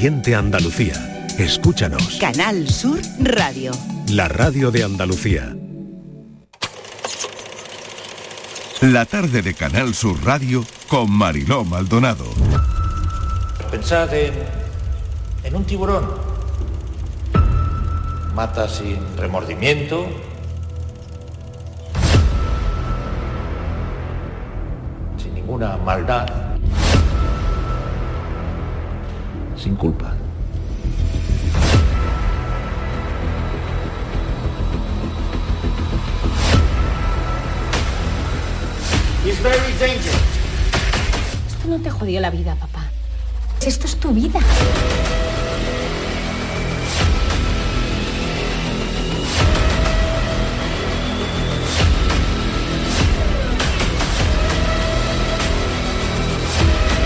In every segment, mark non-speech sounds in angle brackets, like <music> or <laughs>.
Siente Andalucía. Escúchanos. Canal Sur Radio. La radio de Andalucía. La tarde de Canal Sur Radio con Mariló Maldonado. Pensad en, en un tiburón. Mata sin remordimiento. Sin ninguna maldad. Sin culpa. Esto no te jodió la vida, papá. Esto es tu vida.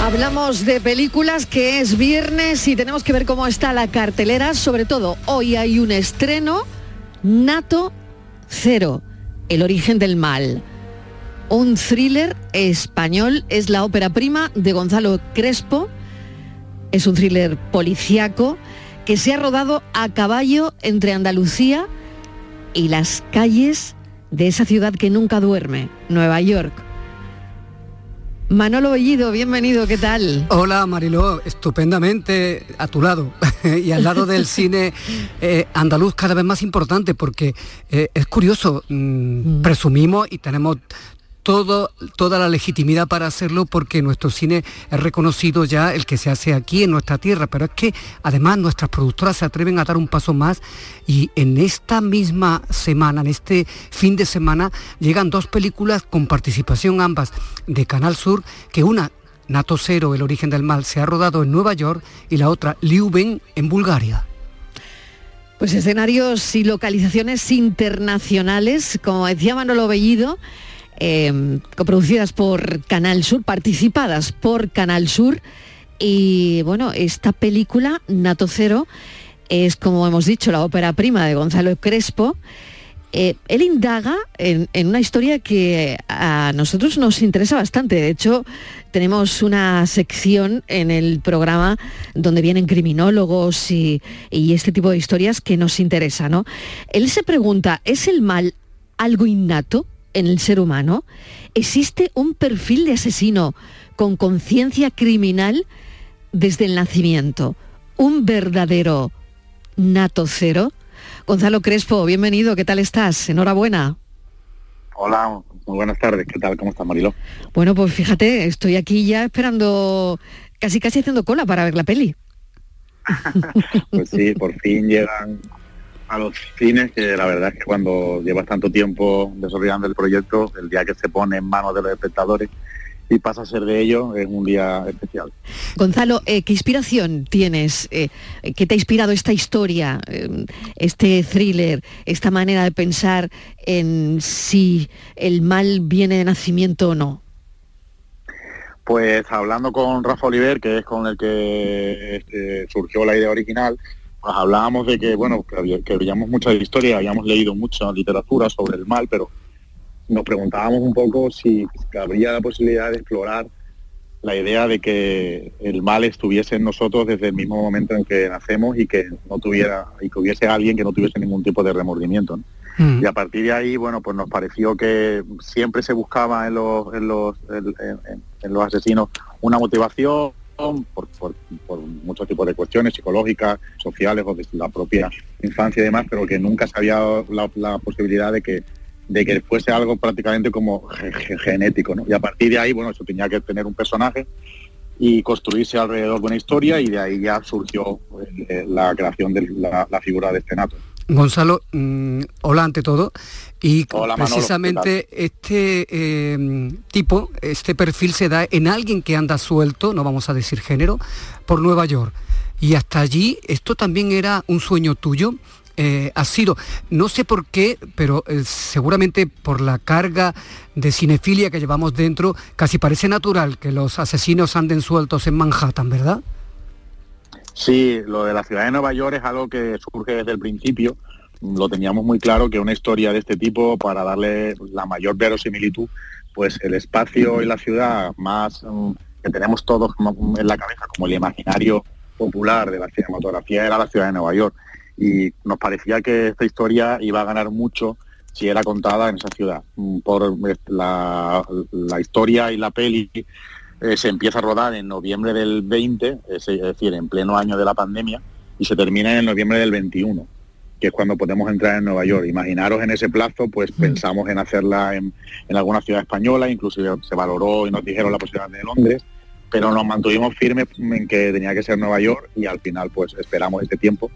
Hablamos de películas que es viernes y tenemos que ver cómo está la cartelera. Sobre todo, hoy hay un estreno, Nato Cero, el origen del mal. Un thriller español es la ópera prima de Gonzalo Crespo. Es un thriller policíaco que se ha rodado a caballo entre Andalucía y las calles de esa ciudad que nunca duerme, Nueva York. Manolo Bellido, bienvenido, ¿qué tal? Hola Mariló, estupendamente a tu lado <laughs> y al lado del <laughs> cine eh, andaluz cada vez más importante porque eh, es curioso, mm, presumimos y tenemos todo, toda la legitimidad para hacerlo porque nuestro cine es reconocido ya el que se hace aquí en nuestra tierra, pero es que además nuestras productoras se atreven a dar un paso más y en esta misma semana, en este fin de semana, llegan dos películas con participación ambas de Canal Sur, que una Nato Cero, El origen del mal, se ha rodado en Nueva York y la otra Liuben en Bulgaria. Pues escenarios y localizaciones internacionales, como decía Manolo Bellido, eh, coproducidas por Canal Sur, participadas por Canal Sur. Y bueno, esta película, Nato Cero, es como hemos dicho, la ópera prima de Gonzalo Crespo. Eh, él indaga en, una historia que a nosotros nos interesa bastante. De hecho, tenemos una sección en el programa donde vienen criminólogos y, este tipo de historias que nos interesa. Él se pregunta, ¿es el mal algo innato? En el ser humano? ¿Existe un perfil de asesino con conciencia criminal desde el nacimiento? ¿Un verdadero nato cero? Gonzalo Crespo, bienvenido, ¿qué tal estás? Enhorabuena. Hola, muy buenas tardes, ¿qué tal? ¿Cómo estás, Marilo? Bueno, pues fíjate, estoy aquí ya esperando, casi casi haciendo cola para ver la peli. <laughs> pues sí, por fin llegan a los cines, que la verdad es que cuando llevas tanto tiempo desarrollando el proyecto, el día que se pone en manos de los espectadores y pasa a ser de ellos, es un día especial. Gonzalo, eh, ¿qué inspiración tienes? Eh, ¿Qué te ha inspirado esta historia, eh, este thriller, esta manera de pensar en si el mal viene de nacimiento o no? Pues hablando con Rafa Oliver, que es con el que este, surgió la idea original, pues hablábamos de que, bueno, que, que veíamos mucha historia, habíamos leído mucha literatura sobre el mal, pero nos preguntábamos un poco si habría la posibilidad de explorar la idea de que el mal estuviese en nosotros desde el mismo momento en que nacemos y que no tuviera y que hubiese alguien que no tuviese ningún tipo de remordimiento. Mm. Y a partir de ahí, bueno, pues nos pareció que siempre se buscaba en los, en los, en los asesinos una motivación, por, por, muchos tipos de cuestiones psicológicas, sociales o de la propia infancia y demás, pero que nunca se había dado la, posibilidad de que de que fuese algo prácticamente como genético, ¿no? Y a partir de ahí, bueno, eso tenía que tener un personaje y construirse alrededor de una historia y de ahí ya surgió eh, la creación de la, figura de este nato. Gonzalo, mm, hola ante todo. Y precisamente este eh, tipo, este perfil se da en alguien que anda suelto, no vamos a decir género, por Nueva York. Y hasta allí, esto también era un sueño tuyo. Eh, ha sido, no sé por qué, pero eh, seguramente por la carga de cinefilia que llevamos dentro, casi parece natural que los asesinos anden sueltos en Manhattan, ¿verdad? Sí, lo de la ciudad de Nueva York es algo que surge desde el principio lo teníamos muy claro que una historia de este tipo, para darle la mayor verosimilitud, pues el espacio y la ciudad más mm, que tenemos todos en la cabeza, como el imaginario popular de la cinematografía era la ciudad de Nueva York. Y nos parecía que esta historia iba a ganar mucho si era contada en esa ciudad. Mm, por la, la historia y la peli eh, se empieza a rodar en noviembre del 20, es, decir, en pleno año de la pandemia, y se termina en noviembre del 21 que es cuando podemos entrar en Nueva York. Imaginaros en ese plazo, pues pensamos en hacerla en, en, alguna ciudad española, inclusive se valoró y nos dijeron la posibilidad de Londres, pero nos mantuvimos firmes en que tenía que ser Nueva York y al final pues esperamos este tiempo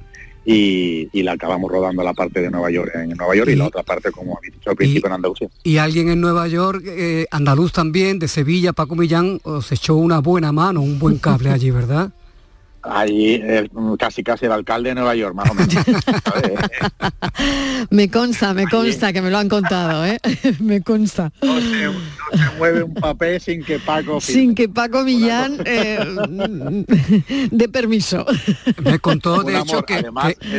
y, la acabamos rodando la parte de Nueva York en Nueva York y, la otra parte, como habéis dicho al principio, en Andalucía. Y alguien en Nueva York, eh, andaluz también, de Sevilla, Paco Millán, os echó una buena mano, un buen cable allí, ¿verdad? Allí casi casi el alcalde de Nueva York, más o menos. <laughs> me consta, me consta que me lo han contado, ¿eh? <laughs> me consta. No se, mueve un papel sin que Paco... Sin que Paco Millán eh, <laughs> de permiso. Me contó, de hecho, que,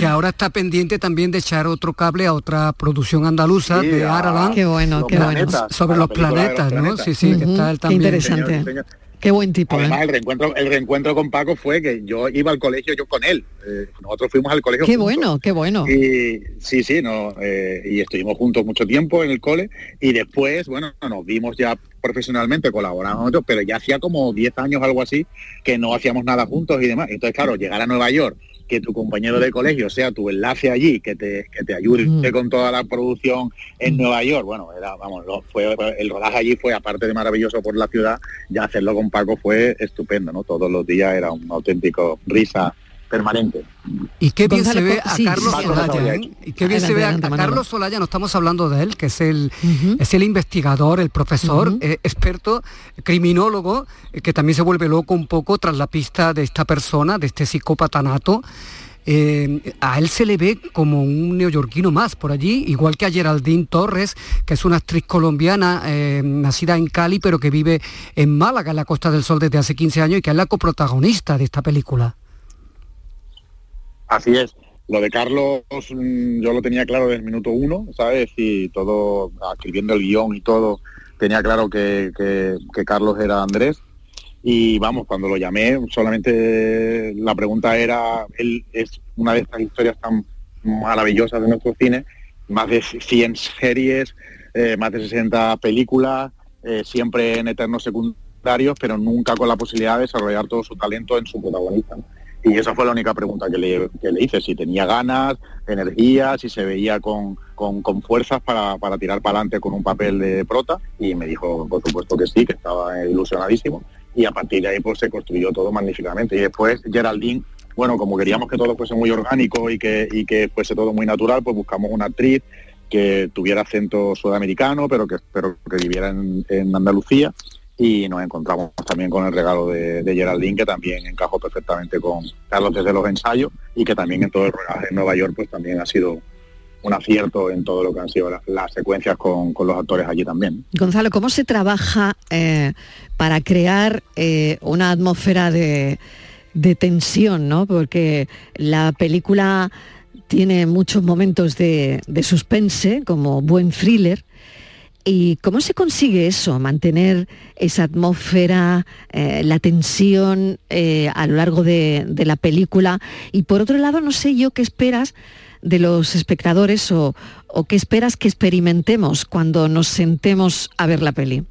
ahora está pendiente también de echar otro cable a otra producción andaluza de Aralan. Qué bueno, qué bueno. Sobre los planetas, ¿no? Sí, sí, que está él también. interesante. Qué buen tipo. Además, ¿eh? el reencuentro, el reencuentro con Paco fue que yo iba al colegio yo con él. Eh, nosotros fuimos al colegio. Qué bueno, qué bueno. Y sí, sí, no, eh, y estuvimos juntos mucho tiempo en el cole y después, bueno, nos vimos ya profesionalmente, colaboramos nosotros, pero ya hacía como 10 años, algo así, que no hacíamos nada juntos y demás. Entonces, claro, llegar a Nueva York que tu compañero de colegio sea tu enlace allí, que te, que te ayude mm. con toda la producción en mm. Nueva York. Bueno, era, vamos, fue, el rodaje allí fue, aparte de maravilloso por la ciudad, ya hacerlo con Paco fue estupendo, ¿no? Todos los días era un auténtico risa permanente. Y qué bien se ve a Carlos Solaya, ¿eh? Y qué bien se ve a, Carlos Solaya, no estamos hablando de él, que es el, es el investigador, el profesor, eh, experto, criminólogo, eh, que también se vuelve loco un poco tras la pista de esta persona, de este psicópata nato. a él se le ve como un neoyorquino más por allí, igual que a Geraldine Torres, que es una actriz colombiana nacida en Cali, pero que vive en Málaga, en la Costa del Sol, desde hace 15 años y que es la coprotagonista de esta película. Así es. Lo de Carlos mm, yo lo tenía claro desde el minuto uno, ¿sabes? Y todo, escribiendo el guion y todo, tenía claro que, Carlos era Andrés. Y vamos, cuando lo llamé, solamente la pregunta era, él es una de estas historias tan maravillosas de nuestro cine, más de 100 series, eh, más de 60 películas, eh, siempre en eternos secundarios, pero nunca con la posibilidad de desarrollar todo su talento en su protagonista. Y esa fue la única pregunta que le, hice, si tenía ganas, energía, si se veía con, fuerzas para, tirar para adelante con un papel de prota. Y me dijo, por supuesto que sí, que estaba ilusionadísimo. Y a partir de ahí pues se construyó todo magníficamente. Y después Geraldine, bueno, como queríamos que todo fuese muy orgánico y que, y que fuese todo muy natural, pues buscamos una actriz que tuviera acento sudamericano, pero que, pero que viviera en, en Andalucía y nos encontramos también con el regalo de, Geraldine que también encajó perfectamente con Carlos desde los ensayos y que también en todo el rodaje en Nueva York pues también ha sido un acierto en todo lo que han sido las, secuencias con, los actores allí también. Gonzalo, ¿cómo se trabaja eh, para crear eh, una atmósfera de, de tensión, ¿no? Porque la película tiene muchos momentos de, de suspense, como buen thriller, ¿Y cómo se consigue eso? Mantener esa atmósfera, eh, la tensión eh, a lo largo de, la película. Y por otro lado, no sé yo qué esperas de los espectadores o, qué esperas que experimentemos cuando nos sentemos a ver la peli.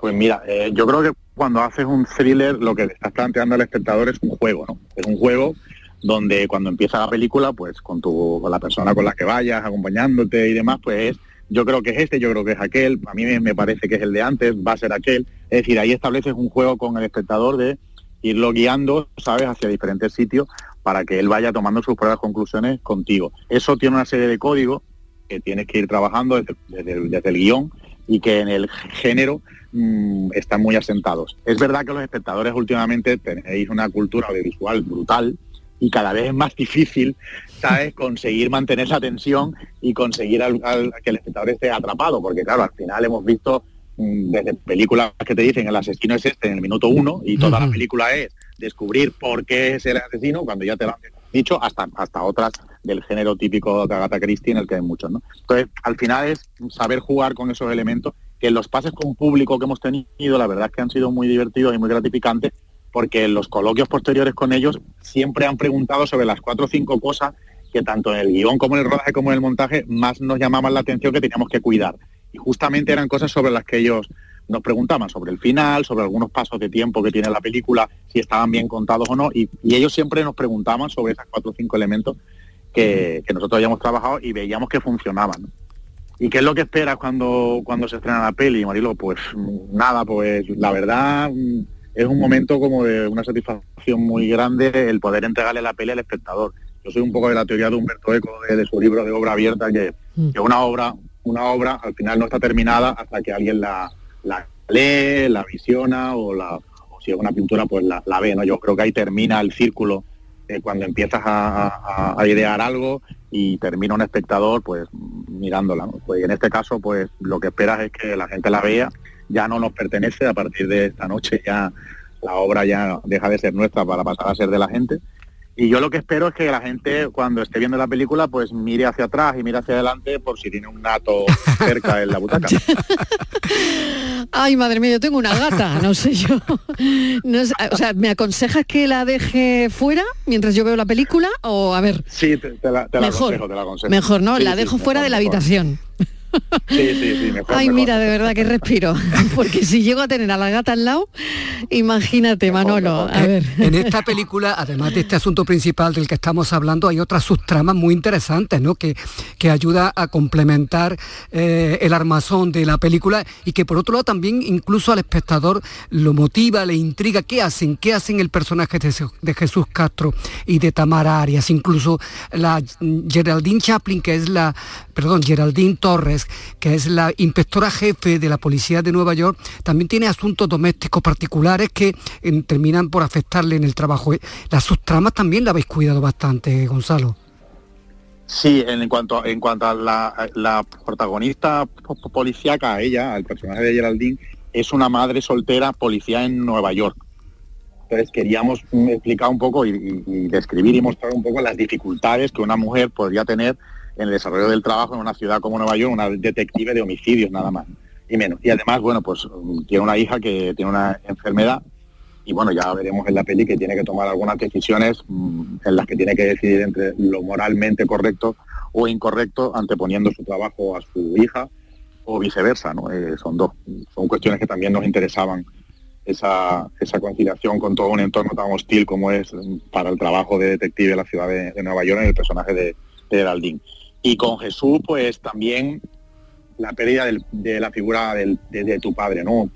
Pues mira, eh, yo creo que cuando haces un thriller lo que le estás planteando al espectador es un juego, ¿no? Es un juego donde cuando empieza la película, pues con, tu, con la persona con la que vayas, acompañándote y demás, pues es yo creo que es este, yo creo que es aquel, a mí me parece que es el de antes, va a ser aquel. Es decir, ahí estableces un juego con el espectador de irlo guiando, ¿sabes?, hacia diferentes sitios para que él vaya tomando sus propias conclusiones contigo. Eso tiene una serie de códigos que tienes que ir trabajando desde, el guion y que en el género mm, están muy asentados. Es verdad que los espectadores últimamente tenéis una cultura audiovisual brutal, y cada vez es más difícil, ¿sabes?, conseguir mantener esa tensión y conseguir al, que el espectador esté atrapado, porque claro, al final hemos visto mm, desde películas que te dicen el asesino es este en el minuto uno y toda la película es descubrir por qué es el asesino cuando ya te lo han dicho, hasta, hasta otras del género típico de Agatha Christie en el que hay muchos, ¿no? Entonces, al final es saber jugar con esos elementos que los pases con público que hemos tenido, la verdad es que han sido muy divertidos y muy gratificantes porque los coloquios posteriores con ellos siempre han preguntado sobre las cuatro o cinco cosas que tanto en el guion como en el rodaje como en el montaje más nos llamaban la atención que teníamos que cuidar. Y justamente eran cosas sobre las que ellos nos preguntaban sobre el final, sobre algunos pasos de tiempo que tiene la película, si estaban bien contados o no, y, ellos siempre nos preguntaban sobre esos cuatro o cinco elementos que, nosotros habíamos trabajado y veíamos que funcionaban. ¿Y qué es lo que esperas cuando, cuando se estrena la peli, Marilo? Pues nada, pues la verdad es un momento como de una satisfacción muy grande el poder entregarle la peli al espectador. Yo soy un poco de la teoría de Humberto Eco, de, su libro de obra abierta, que, mm. que una obra una obra al final no está terminada hasta que alguien la, la lee, la visiona o, la, o si es una pintura pues la, ve. ¿no? Yo creo que ahí termina el círculo eh, cuando empiezas a, idear algo y termina un espectador pues mirándola. Pues en este caso pues lo que esperas es que la gente la vea, ya no nos pertenece, a partir de esta noche ya la obra ya deja de ser nuestra para pasar a ser de la gente y yo lo que espero es que la gente cuando esté viendo la película pues mire hacia atrás y mire hacia adelante por si tiene un gato cerca en la butaca. <laughs> Ay, madre mía, yo tengo una gata, no sé yo. o sea, ¿me aconsejas que la deje fuera mientras yo veo la película? O a ver. Sí, te, la, mejor, aconsejo, te la aconsejo. Mejor, ¿no? la dejo fuera de la habitación. Sí, sí, sí, Ay, mira, de verdad que respiro. <laughs> Porque si llego a tener a la gata al lado, imagínate, Manolo. A ver. En esta película, además de este asunto principal del que estamos hablando, hay otras subtramas muy interesantes, ¿no? Que, que ayuda a complementar eh, el armazón de la película y que por otro lado también incluso al espectador lo motiva, le intriga. ¿Qué hacen? ¿Qué hacen el personaje de, Jesús Castro y de Tamara Arias? Incluso la Geraldine Chaplin, que es la, perdón, Geraldine Torres, que es la inspectora jefe de la policía de Nueva York, también tiene asuntos domésticos particulares que terminan por afectarle en el trabajo. Las subtramas también la habéis cuidado bastante, Gonzalo. Sí, en cuanto, en cuanto a la, protagonista policíaca, ella, el personaje de Geraldine, es una madre soltera policía en Nueva York. Entonces queríamos explicar un poco y, describir y mostrar un poco las dificultades que una mujer podría tener en el desarrollo del trabajo en una ciudad como Nueva York, una detective de homicidios nada más y menos. Y además, bueno, pues tiene una hija que tiene una enfermedad y bueno, ya veremos en la peli que tiene que tomar algunas decisiones mm, en las que tiene que decidir entre lo moralmente correcto o incorrecto, anteponiendo su trabajo a su hija o viceversa, ¿no? Eh, son dos, son cuestiones que también nos interesaban esa, esa conciliación con todo un entorno tan hostil como es para el trabajo de detective en la ciudad de, Nueva York en el personaje de, de. Y con Jesús, pues también la pérdida de la figura de, tu padre, ¿no?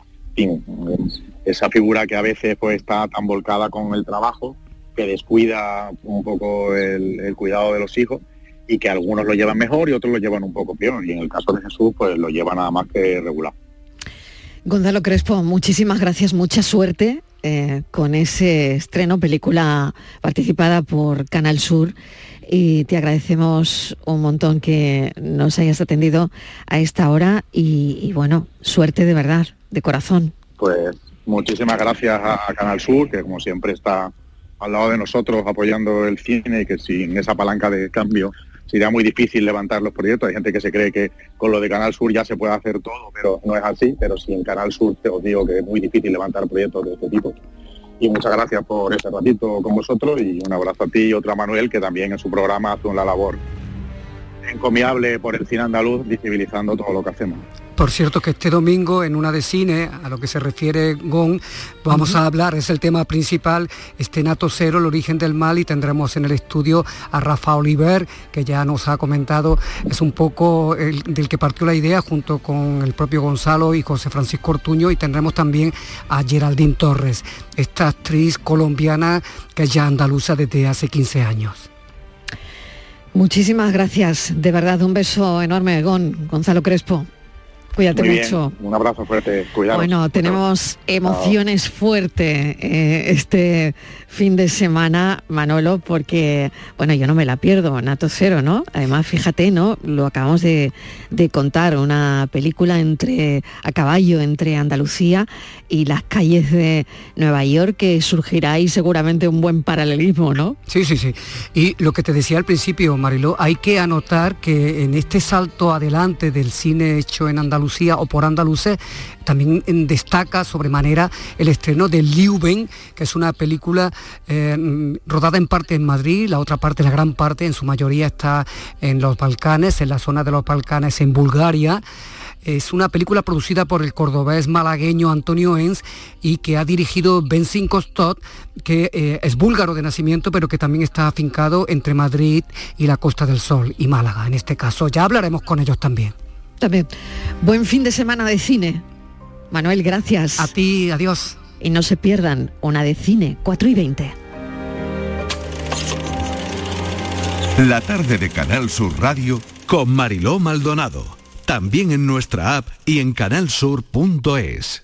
esa figura que a veces pues está tan volcada con el trabajo, que descuida un poco el, cuidado de los hijos y que algunos lo llevan mejor y otros lo llevan un poco peor. Y en el caso de Jesús, pues lo lleva nada más que regular. Gonzalo Crespo, muchísimas gracias, mucha suerte eh, con ese estreno, película participada por Canal Sur y te agradecemos un montón que nos hayas atendido a esta hora y, bueno, suerte de verdad, de corazón. Pues muchísimas gracias a, Canal Sur, que como siempre está al lado de nosotros apoyando el cine y que sin esa palanca de cambio sería muy difícil levantar los proyectos. Hay gente que se cree que con lo de Canal Sur ya se puede hacer todo, pero no es así. Pero si en Canal Sur te os digo que es muy difícil levantar proyectos de este tipo y muchas gracias por ese ratito con vosotros y un abrazo a ti y otro a Manuel que también en su programa hace una labor encomiable por el cine andaluz visibilizando todo lo que hacemos. Por cierto que este domingo en una de cine, a lo que se refiere Gon, vamos a hablar, es el tema principal, este Nato Cero, el origen del mal, y tendremos en el estudio a Rafa Oliver, que ya nos ha comentado, es un poco el, del que partió la idea junto con el propio Gonzalo y José Francisco Ortuño, y tendremos también a Geraldine Torres, esta actriz colombiana que es ya andaluza desde hace 15 años. Muchísimas gracias, de verdad, un beso enorme, Gon, Gonzalo Crespo. Cuídate mucho. Un abrazo fuerte, cuidado. Bueno, tenemos emociones fuertes eh, este fin de semana, Manolo, porque, bueno, yo no me la pierdo, Nato Cero, ¿no? Además, fíjate, ¿no? Lo acabamos de, contar, una película entre a caballo entre Andalucía y las calles de Nueva York, que surgirá ahí seguramente un buen paralelismo, ¿no? Sí, sí, sí. Y lo que te decía al principio, Mariló, hay que anotar que en este salto adelante del cine hecho en Andalucía, O por andaluces, también destaca sobremanera el estreno de Liuben, que es una película eh, mm, rodada en parte en Madrid, la otra parte, la gran parte, en su mayoría está en los Balcanes, en la zona de los Balcanes en Bulgaria. Es una película producida por el cordobés malagueño Antonio Enz y que ha dirigido Benzin Costot, que eh, es búlgaro de nacimiento, pero que también está afincado entre Madrid y la Costa del Sol y Málaga, en este caso. Ya hablaremos con ellos también. También. Buen fin de semana de cine. Manuel, gracias. A ti, adiós. Y no se pierdan una de cine, 4 y 20. La tarde de Canal Sur Radio con Mariló Maldonado. También en nuestra app y en canalsur.es.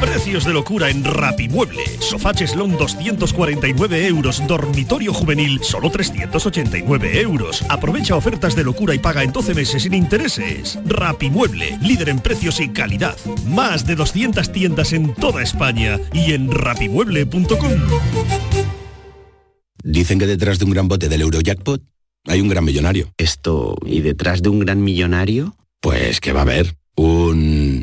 Precios de locura en Rapimueble. Sofá cheslón 249 euros. Dormitorio juvenil solo 389 euros. Aprovecha ofertas de locura y paga en 12 meses sin intereses. Rapimueble, líder en precios y calidad. Más de 200 tiendas en toda España y en rapimueble.com. Dicen que detrás de un gran bote del Eurojackpot hay un gran millonario. Esto, ¿y detrás de un gran millonario? Pues que va a haber un...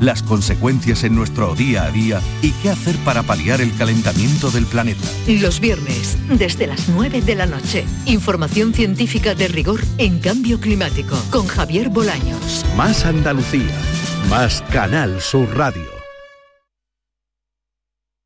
las consecuencias en nuestro día a día y qué hacer para paliar el calentamiento del planeta. Los viernes, desde las 9 de la noche. Información científica de rigor en cambio climático con Javier Bolaños. Más Andalucía. Más Canal Sur Radio.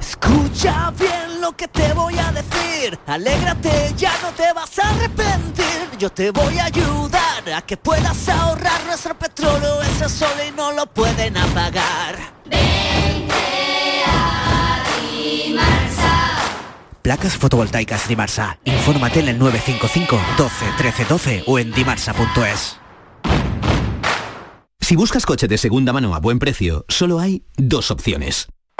Escucha bien lo que te voy a decir. Alégrate, ya no te vas a arrepentir. Yo te voy a ayudar a que puedas ahorrar nuestro petróleo. Ese sol y no lo pueden apagar. Placas fotovoltaicas Dimarsa. Infórmate en el 955 12 13 12 o en dimarsa.es. Si buscas coche de segunda mano a buen precio, solo hay dos opciones.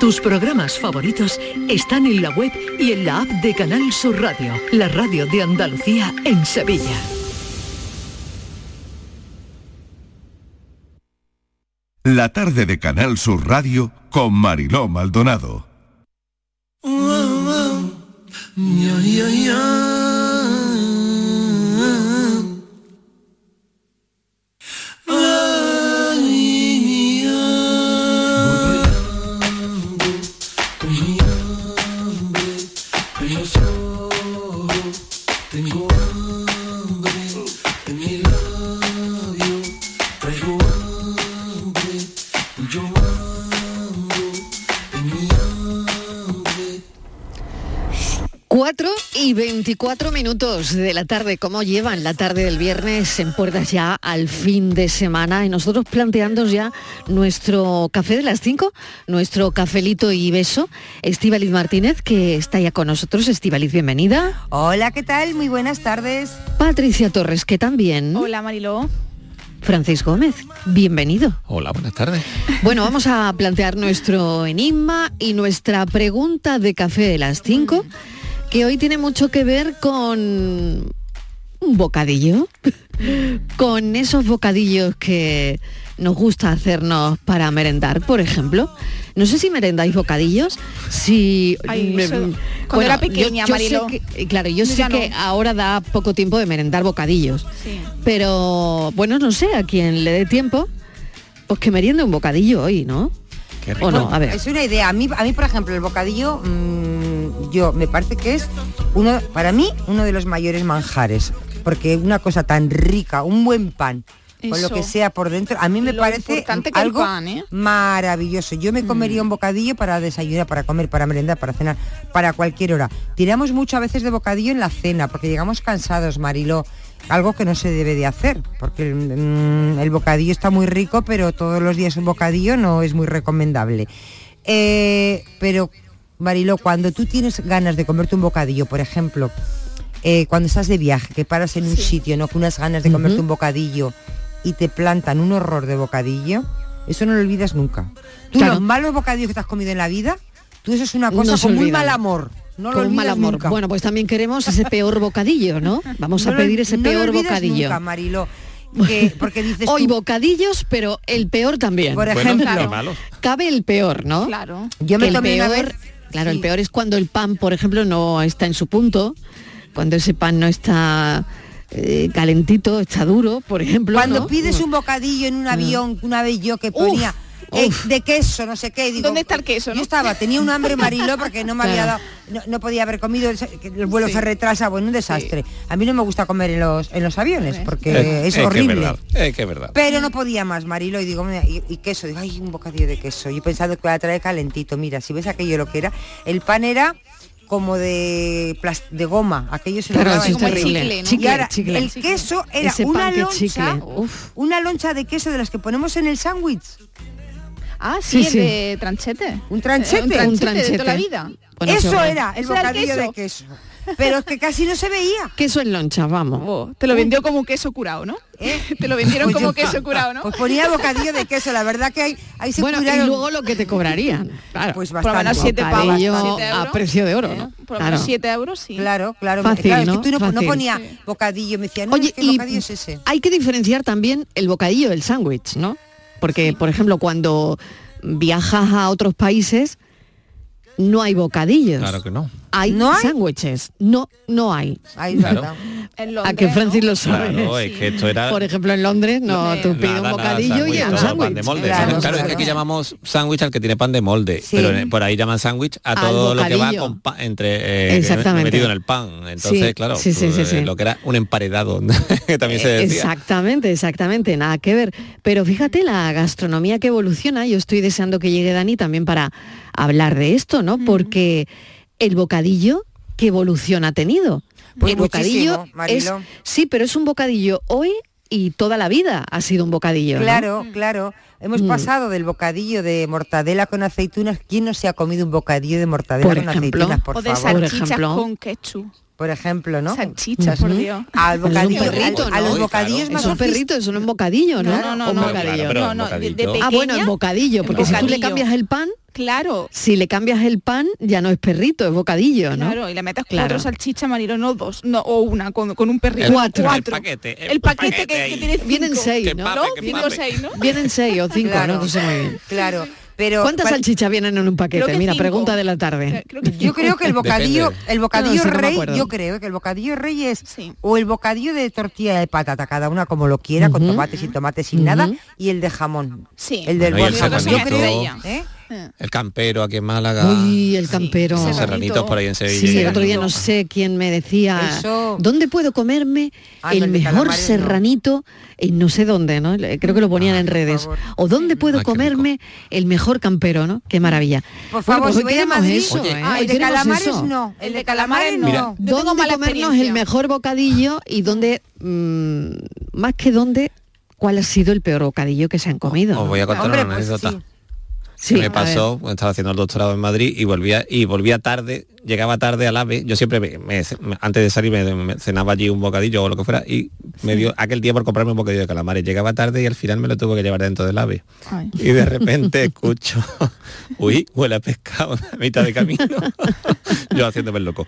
Tus programas favoritos están en la web y en la app de Canal Sur Radio, la radio de Andalucía en Sevilla. La tarde de Canal Sur Radio con Mariló Maldonado. 24 minutos de la tarde, ¿cómo llevan la tarde del viernes en puertas ya al fin de semana? Y nosotros planteando ya nuestro café de las 5, nuestro cafelito y beso. Estíbaliz Martínez, que está ya con nosotros. Estíbaliz, bienvenida. Hola, ¿qué tal? Muy buenas tardes. Patricia Torres, que también. Hola, Mariló. Francis Gómez, bienvenido. Hola, buenas tardes. Bueno, vamos a plantear nuestro enigma y nuestra pregunta de café de las 5, que hoy tiene mucho que ver con un bocadillo, <laughs> con esos bocadillos que nos gusta hacernos para merendar, por ejemplo. No sé si merendáis bocadillos, si... Ay, eso- mm, cuando era pequeña, sé que- eh, claro, yo Yo sé que ahora da poco tiempo de merendar bocadillos, pero bueno, no sé, a quien le dé tiempo, pues que meriende un bocadillo hoy, ¿no? ¿O no? A ver. Es una idea. A mí, a mí por ejemplo, el bocadillo, mm, yo me parece que es uno, para mí, uno de los mayores manjares. Porque una cosa tan rica, un buen pan, con lo Eso. que sea por dentro, a mí me Lo parece algo pan, ¿eh? maravilloso. Yo me comería un bocadillo para desayunar, para comer, para merendar, para cenar, para cualquier hora. Tiramos mucho a veces de bocadillo en la cena, porque llegamos cansados, Mariló. Algo que no se debe de hacer, porque mm, el bocadillo está muy rico, pero todos los días un bocadillo no es muy recomendable. Eh, pero, Mariló, cuando tú tienes ganas de comerte un bocadillo, por ejemplo, eh, cuando estás de viaje, que paras en un sitio, ¿no? Con unas ganas de comerte un bocadillo y te plantan un horror de bocadillo, eso no lo olvidas nunca. Tú Claro. los malos bocadillos que te has comido en la vida, tú eso es una cosa un olvidan. mal amor. No lo Con un mal olvidas amor. nunca. Bueno, pues también queremos ese peor bocadillo, ¿no? Vamos No a lo- pedir ese no lo peor bocadillo. nunca. <laughs> Que- porque dices Hoy tú- bocadillos, pero el peor también. Por ejemplo. Cabe el peor, ¿no? Claro. Yo me Que el tomé una peor, vez- claro, el peor es cuando el pan, por ejemplo, no está en su punto, cuando ese pan no está eh, calentito, está duro, por ejemplo. Cuando ¿no? pides un bocadillo en un avión, una vez yo que ponía eh, de queso, no sé qué, digo, ¿Dónde está el queso, Yo estaba, tenía un hambre mariló <laughs> porque no me había Claro. dado, no, no podía haber comido, el, que el vuelo Sí. se retrasa, bueno, un desastre. A mí no me gusta comer en los, en los aviones porque Eh, es que horrible. verdad, eh, que es verdad. Pero no podía más, Marilo, y digo, mira, y, y queso, digo, ay, un bocadillo de queso. Yo pensando que iba a traer calentito, mira, si ves aquello lo que era, el pan era como de plas- de goma, aquello se Claro, sí, es terrible. chicle, ¿no? Chicle, y ahora chicle. el queso era Ese una que loncha, chicle, una loncha de queso de las que ponemos en el sándwich. Ah, sí, Sí, el sí. de tranchete. Un tranchete. Eh, un tranchete, Un de toda la vida. Bueno, Eso era el Eso era el bocadillo queso. de queso. Pero es que casi no se veía. <laughs> Queso en loncha, vamos. Oh, te lo vendió como un queso curado, ¿no? <laughs> Te lo vendieron Pues como yo- queso curado, ¿no? Pues ponía bocadillo de queso, la verdad que hay, ahí se Bueno, y luego lo que te cobrarían. Claro. Pues Por lo menos bastante. siete pavos, siete a precio de oro, ¿no? Por lo Claro. menos 7 euros, sí. Claro, claro. Fácil, claro, es ¿no? que tú no, no Fácil. ponía bocadillo, me decía, no, Oye, es que el y bocadillo es ese. hay que diferenciar también el bocadillo del sándwich, ¿no? Porque, por ejemplo, cuando viajas a otros países, no hay bocadillos. Claro que no. Hay ¿No hay? sándwiches. No, no hay. Ahí, Claro. A que Francis ¿no? lo sabe. Claro, es que esto era Por ejemplo, en Londres, no, tú pides Nada, un nada, bocadillo y un sándwich. pan de molde. Claro, Claro, es que aquí llamamos sándwich al que tiene pan de molde, Sí. pero en- por ahí llaman sándwich a todo lo que va bocadillo. con pa- entre eh, Exactamente. metido en el pan. Entonces, Sí, claro, sí, sí, sí, pues, sí. lo que era un emparedado, <laughs> que también se decía. Exactamente, exactamente, nada que ver. Pero fíjate la gastronomía que evoluciona, yo estoy deseando que llegue Dani también para hablar de esto, ¿no? Porque el bocadillo, ¿qué evolución ha tenido? Pues el bocadillo es, sí, pero es un bocadillo hoy y toda la vida ha sido un bocadillo. ¿no? Claro, claro. Hemos Mm. pasado del bocadillo de mortadela con aceitunas. ¿Quién no se ha comido un bocadillo de mortadela Por con ejemplo. aceitunas, por o de favor? salchichas ejemplo. con ketchup. Por ejemplo, ¿no? Salchichas, por. Dios. Al Pero es un bocadillo, perrito, al- a, ¿no? los Uy, bocadillos claro. más Es un perrito, es un bocadillo, ¿no? No, no, no, Pero bocadillo. claro, no, no, de, de bocadillo. Ah, bueno, el pequeña, bocadillo, porque el si tú le bocadillo. cambias el pan, Claro, si le cambias el pan, ya no es perrito, es bocadillo, ¿no? claro, y le metes Claro. cuatro salchichas, Marilo, no dos, no, o una, con, con un perrito. El- Cuatro. El Cuatro. paquete. El paquete que, ahí. que tiene cinco. Vienen seis, Que ¿no? pape, ¿No? que Cinco o pape. seis, ¿no? Vienen seis o cinco, Claro. ¿no? No sé muy bien. Claro, pero... ¿Cuántas ¿cuál- salchichas vienen en un paquete? Mira, cinco. pregunta de la tarde. Eh, creo que Yo creo que el <laughs> bocadillo, Depende. el bocadillo No, no rey, yo creo que el bocadillo rey es Sí. o el bocadillo de tortilla de patata, cada una como lo quiera, con tomate, sin tomate, sin nada, y el de jamón. Sí. El del Bueno, yo creo, ¿eh? El campero aquí en Málaga. Uy, el campero. Sí, Serranitos por ahí en Sevilla. Sí, el otro día no sé quién me decía, Eso- ¿dónde puedo comerme Ah, el el mejor calamares no. serranito? En no sé dónde, ¿no? Creo que lo ponían Ah, en redes. ¿O dónde puedo Ah, comerme el mejor campero, ¿no? Qué maravilla. Por Bueno, favor, pues si voy a Madrid, eso, Oye. ¿eh? Ah, el de calamares eso. no, el de calamares no. Mira. ¿Dónde mala comernos el mejor bocadillo y dónde, mm, más que dónde, cuál ha sido el peor bocadillo que se han comido? Os voy a contar Hombre, una pues anécdota. sí. Sí, que me a pasó, estaba haciendo el doctorado en Madrid y volvía y volvía tarde, llegaba tarde al AVE, yo siempre me- antes de salir me, me cenaba allí un bocadillo o lo que fuera y me dio aquel día por comprarme un bocadillo de calamares. Llegaba tarde y al final me lo tuve que llevar dentro del AVE. Ay. Y de repente escucho, <laughs> uy, huele a pescado a mitad de camino. <laughs> yo haciéndome el loco.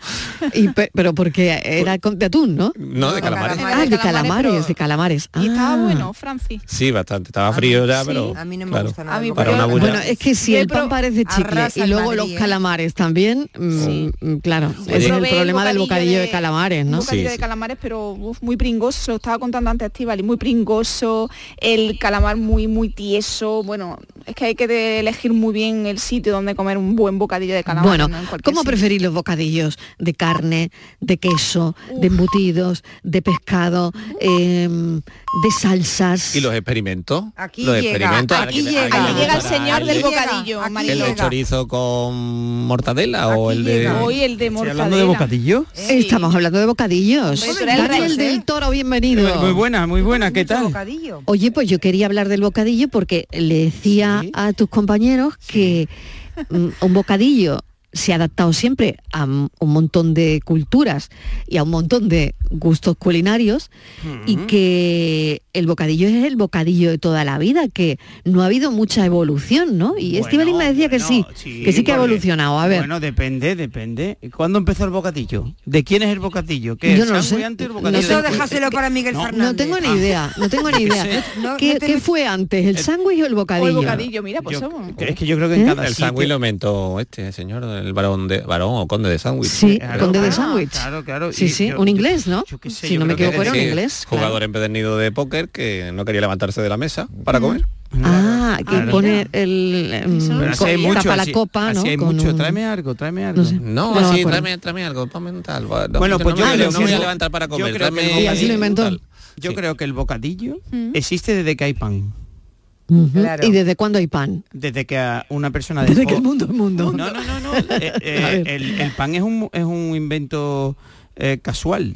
Y pe- pero porque era con- de atún, ¿no? No, de calamares. Ah, de calamares, de calamares. Y estaba Ah. bueno, Francis. Sí, bastante. Estaba frío ya, pero a mí no me claro, gusta nada A mí, para pero- una bulla. Bueno, es que si el pan parece chicle y luego Madrid, los ¿eh? calamares también, mm, mm, claro, ese es el problema del bocadillo de, de- calamares, ¿no? bocadillo Sí, de calamares, pero uf, muy pringoso. Estaba contando antes Estivali, muy pringoso, el calamar muy, muy tieso. Bueno, es que hay que elegir muy bien el sitio donde comer un buen bocadillo de calamar. Bueno, ¿no? ¿cómo sitio. preferís los bocadillos? ¿De carne, de queso, de embutidos, de pescado, em, de salsas? ¿Y los experimentos? Aquí los llega, experimentos. aquí llega. Aquí el señor el del de- bocadillo. ¿El de chorizo con mortadela o el de...? Hoy el de ¿Estoy mortadela. hablando de bocadillo? Estamos hablando de bocadillos. Hombre, el Daniel rey, ¿eh? del Toro, bienvenido. Muy buena, muy buena, ¿qué tal? bocadillo. Oye, pues yo quería hablar del bocadillo porque le decía Sí. a tus compañeros que mm, un bocadillo se ha adaptado siempre a un montón de culturas y a un montón de gustos culinarios y que el bocadillo es el bocadillo de toda la vida, que no ha habido mucha evolución, ¿no? Y Bueno, Estivali me decía que sí, que sí que ha evolucionado. A ver, Bueno, depende, depende. ¿Cuándo empezó el bocadillo? ¿De quién es el bocadillo? ¿Qué Yo es no sé. antes el No bocadillo sé. Eso después? déjaselo para Miguel No, Fernández. no tengo ni Ah. idea, no tengo ni <laughs> idea. No, ¿Qué, no qué fue antes, el sándwich o el O bocadillo? el bocadillo, mira, pues Yo- somos. es que yo creo que en ¿Eh? cada El sándwich lo inventó este señor, el varón de varón o conde de sándwich. Sí, Claro, conde de claro, sándwich. Claro, claro. Sí, sí, yo- un inglés, ¿no? yo qué sé, si yo no me equivoco, era un inglés. claro. Jugador empedernido de póker que no quería levantarse de la mesa para comer. Ah, que Claro. pone el co- mucho, tapa la así- copa, ¿no? así hay Con mucho. un- Tráeme algo, tráeme algo. No sé. No, No me así, tráeme, tráeme algo, ponme un tal. va, no, Bueno, pues no yo me, creo no que me voy a levantar para yo comer. tráeme Y así lo inventó. Yo Sí. creo que el bocadillo Mm. existe desde que hay pan. Claro. ¿Y desde cuándo hay pan? Desde que a una persona Desde dejó- que el mundo es mundo. No, no, no, no. <laughs> Eh, eh, el, el pan es un, es un invento eh, casual.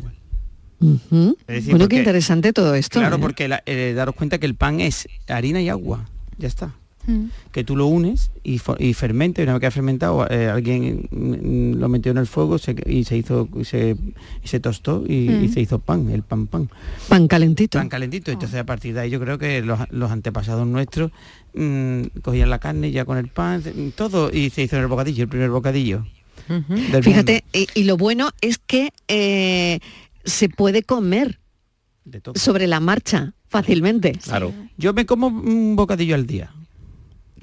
Decir, bueno, porque- qué interesante todo esto. Claro, porque la- daros cuenta que el pan es harina y agua. Ya está. Mm. Que tú lo unes y, y fermenta y una vez que ha fermentado, eh, alguien mm, lo metió en el fuego se- y se hizo y se, y se tostó y, Mm. y se hizo pan, el pan pan. Pan calentito. Pan calentito. Entonces a partir de ahí yo creo que los, los antepasados nuestros mm, cogían la carne ya con el pan, todo, y se hizo el bocadillo, el primer bocadillo. Fíjate, y, y lo bueno es que eh, se puede comer De todo. sobre la marcha fácilmente. Claro. Yo me como un bocadillo al día.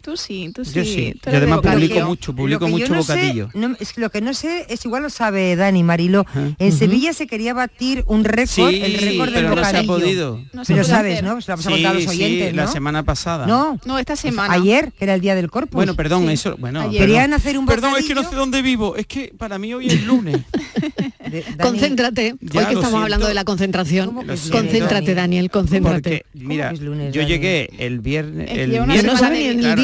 Tú sí, tú sí. Yo sí. tú además bocadillo. publico mucho, publico mucho no sé- bocadillo. no, es lo que no sé es igual lo sabe Dani Marilo. En Sevilla se quería batir un récord, Sí, el récord del pero no se ha bocadillo. podido. No se pero sabes, hacer. ¿no? Se lo a los Sí, sí, oyentes, la semana pasada. No, No, esta semana. ayer, que era el día del corpus. Bueno, perdón, Sí. eso, bueno, Ayer. Querían hacer un Perdón, es que no bocadillo. sé dónde vivo, es que para mí hoy es lunes. <laughs> De- Dani, Concéntrate, Ya, hoy que estamos siento. hablando de la concentración. ¿Cómo que es siento. Concéntrate, Daniel, concéntrate. Mira, yo llegué el viernes, el viernes-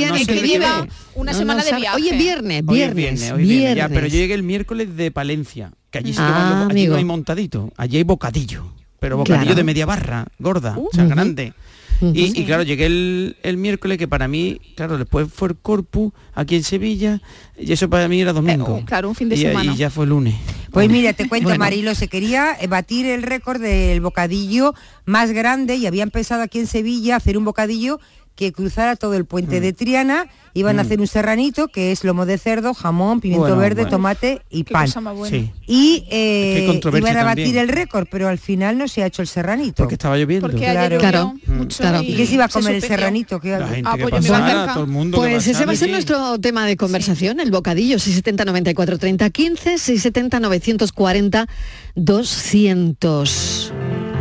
no lleva una No, semana no de viaje. Hoy es viernes, Hoy es viernes, viernes, hoy es viernes, ya, pero yo viernes. llegué el miércoles de Palencia, que allí que Ah, allí no hay montadito, allí hay bocadillo, pero bocadillo Claro. de media barra, gorda, o sea, grande. Y, y claro, llegué el, el miércoles, que para mí, claro, después fue el Corpus aquí en Sevilla, y eso para mí era domingo. Eh, claro, un fin de y, semana. y ya fue lunes. Pues mira, te <laughs> cuento, Bueno. Marilo, se quería eh, batir el récord del bocadillo más grande y había empezado aquí en Sevilla a hacer un bocadillo que cruzara todo el Mm. puente de Triana, iban a hacer un serranito, que es lomo de cerdo, jamón, pimiento Bueno, verde, bueno. tomate y Qué pan. cosa más buena. Sí, Y eh, iban a batir también. el récord, pero al final no se ha hecho el serranito. porque estaba lloviendo. Porque Claro. Claro. mucho Claro. y ¿Y qué se iba a se comer el serranito? ¿Qué- La gente Ah, que pues pasara, todo el mundo que Pues ese va a ser nuestro tema de conversación, el bocadillo, 670 94 30 15, 670 940 200.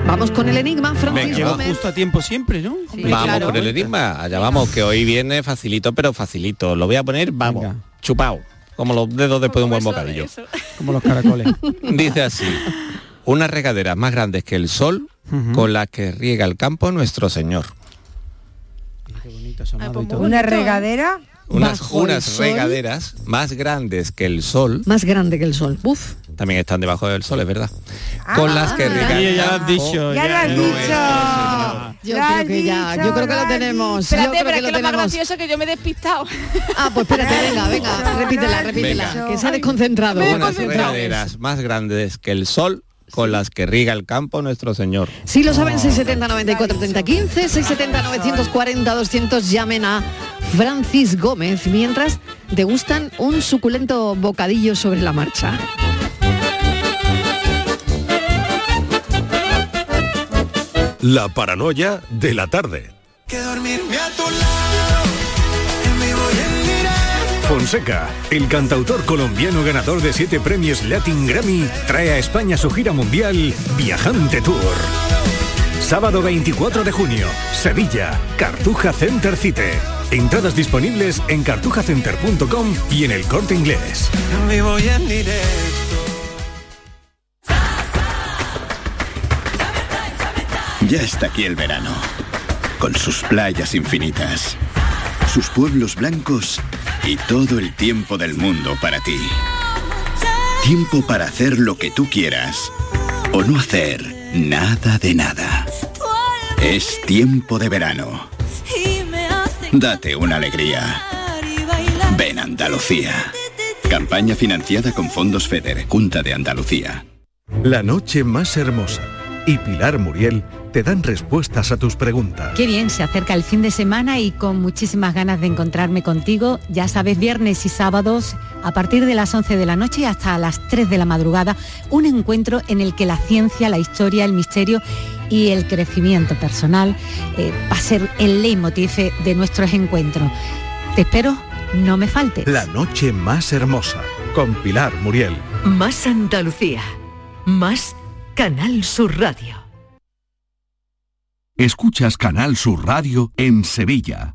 Vamos con el enigma, Francis Venga, Gómez. justo a tiempo siempre, ¿no? Vamos claro. por el enigma. Allá vamos, que hoy viene facilito, pero facilito. Lo voy a poner, vamos, Venga. chupado. Como los dedos después de un buen bocadillo. Como los caracoles. <laughs> Dice así. Unas regaderas más grandes que el sol con las que riega el campo nuestro Señor. Qué bonito sonado pues y muy todo. Una ¿eh? regadera. Unas, unas regaderas más grandes que el sol, Más grande que el sol. Uf. también están debajo del sol, es verdad. Con las que Ah. Ya lo has dicho. Ya lo has dicho. Yo creo que ya, yo creo que lo tenemos. Espérate, pero que es lo que lo más gracioso que yo me he despistado. Ah, pues espérate, venga, <laughs> venga, repítela, repítela, Venga. que se ha desconcentrado. Unas regaderas más grandes que el sol con las que riga el campo nuestro Señor. Si lo saben, 670 94 30 15, 670 940 200, llamen a Francis Gómez mientras degustan un suculento bocadillo sobre la marcha. La paranoia de la tarde. Que dormirme a tu lado, en vivo y en directo. Fonseca, el cantautor colombiano ganador de siete premios Latin Grammy, trae a España su gira mundial Viajante Tour. Sábado 24 de junio, Sevilla, Cartuja Center Cite. Entradas disponibles en cartujacenter.com y en el corte inglés. En directo. Ya está aquí el verano, con sus playas infinitas, sus pueblos blancos y todo el tiempo del mundo para ti. Tiempo para hacer lo que tú quieras o no hacer nada de nada. Es tiempo de verano. Date una alegría. Ven Andalucía. Campaña financiada con fondos FEDER, Junta de Andalucía. La noche más hermosa y Pilar Muriel te dan respuestas a tus preguntas. Qué bien, se acerca el fin de semana y con muchísimas ganas de encontrarme contigo. Ya sabes, viernes y sábados, a partir de las 11 de la noche hasta las 3 de la madrugada, un encuentro en el que la ciencia, la historia, el misterio y el crecimiento personal eh, va a ser el leitmotiv de nuestros encuentros. Te espero, no me faltes. La noche más hermosa con Pilar Muriel. Más Andalucía. Más Canal Sur Radio. Escuchas Canal Sur Radio en Sevilla.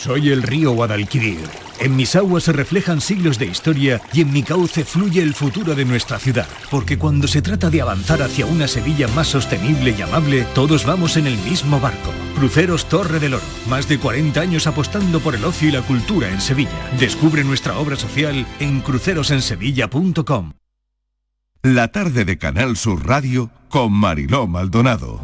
Soy el río Guadalquivir. En mis aguas se reflejan siglos de historia y en mi cauce fluye el futuro de nuestra ciudad. Porque cuando se trata de avanzar hacia una Sevilla más sostenible y amable, todos vamos en el mismo barco. Cruceros Torre del Oro. Más de 40 años apostando por el ocio y la cultura en Sevilla. Descubre nuestra obra social en crucerosensevilla.com. La tarde de Canal Sur Radio con Mariló Maldonado.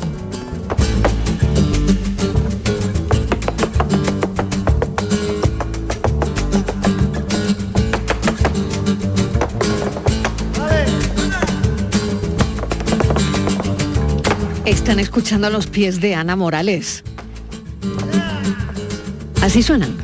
Están escuchando los pies de Ana Morales. Así suenan.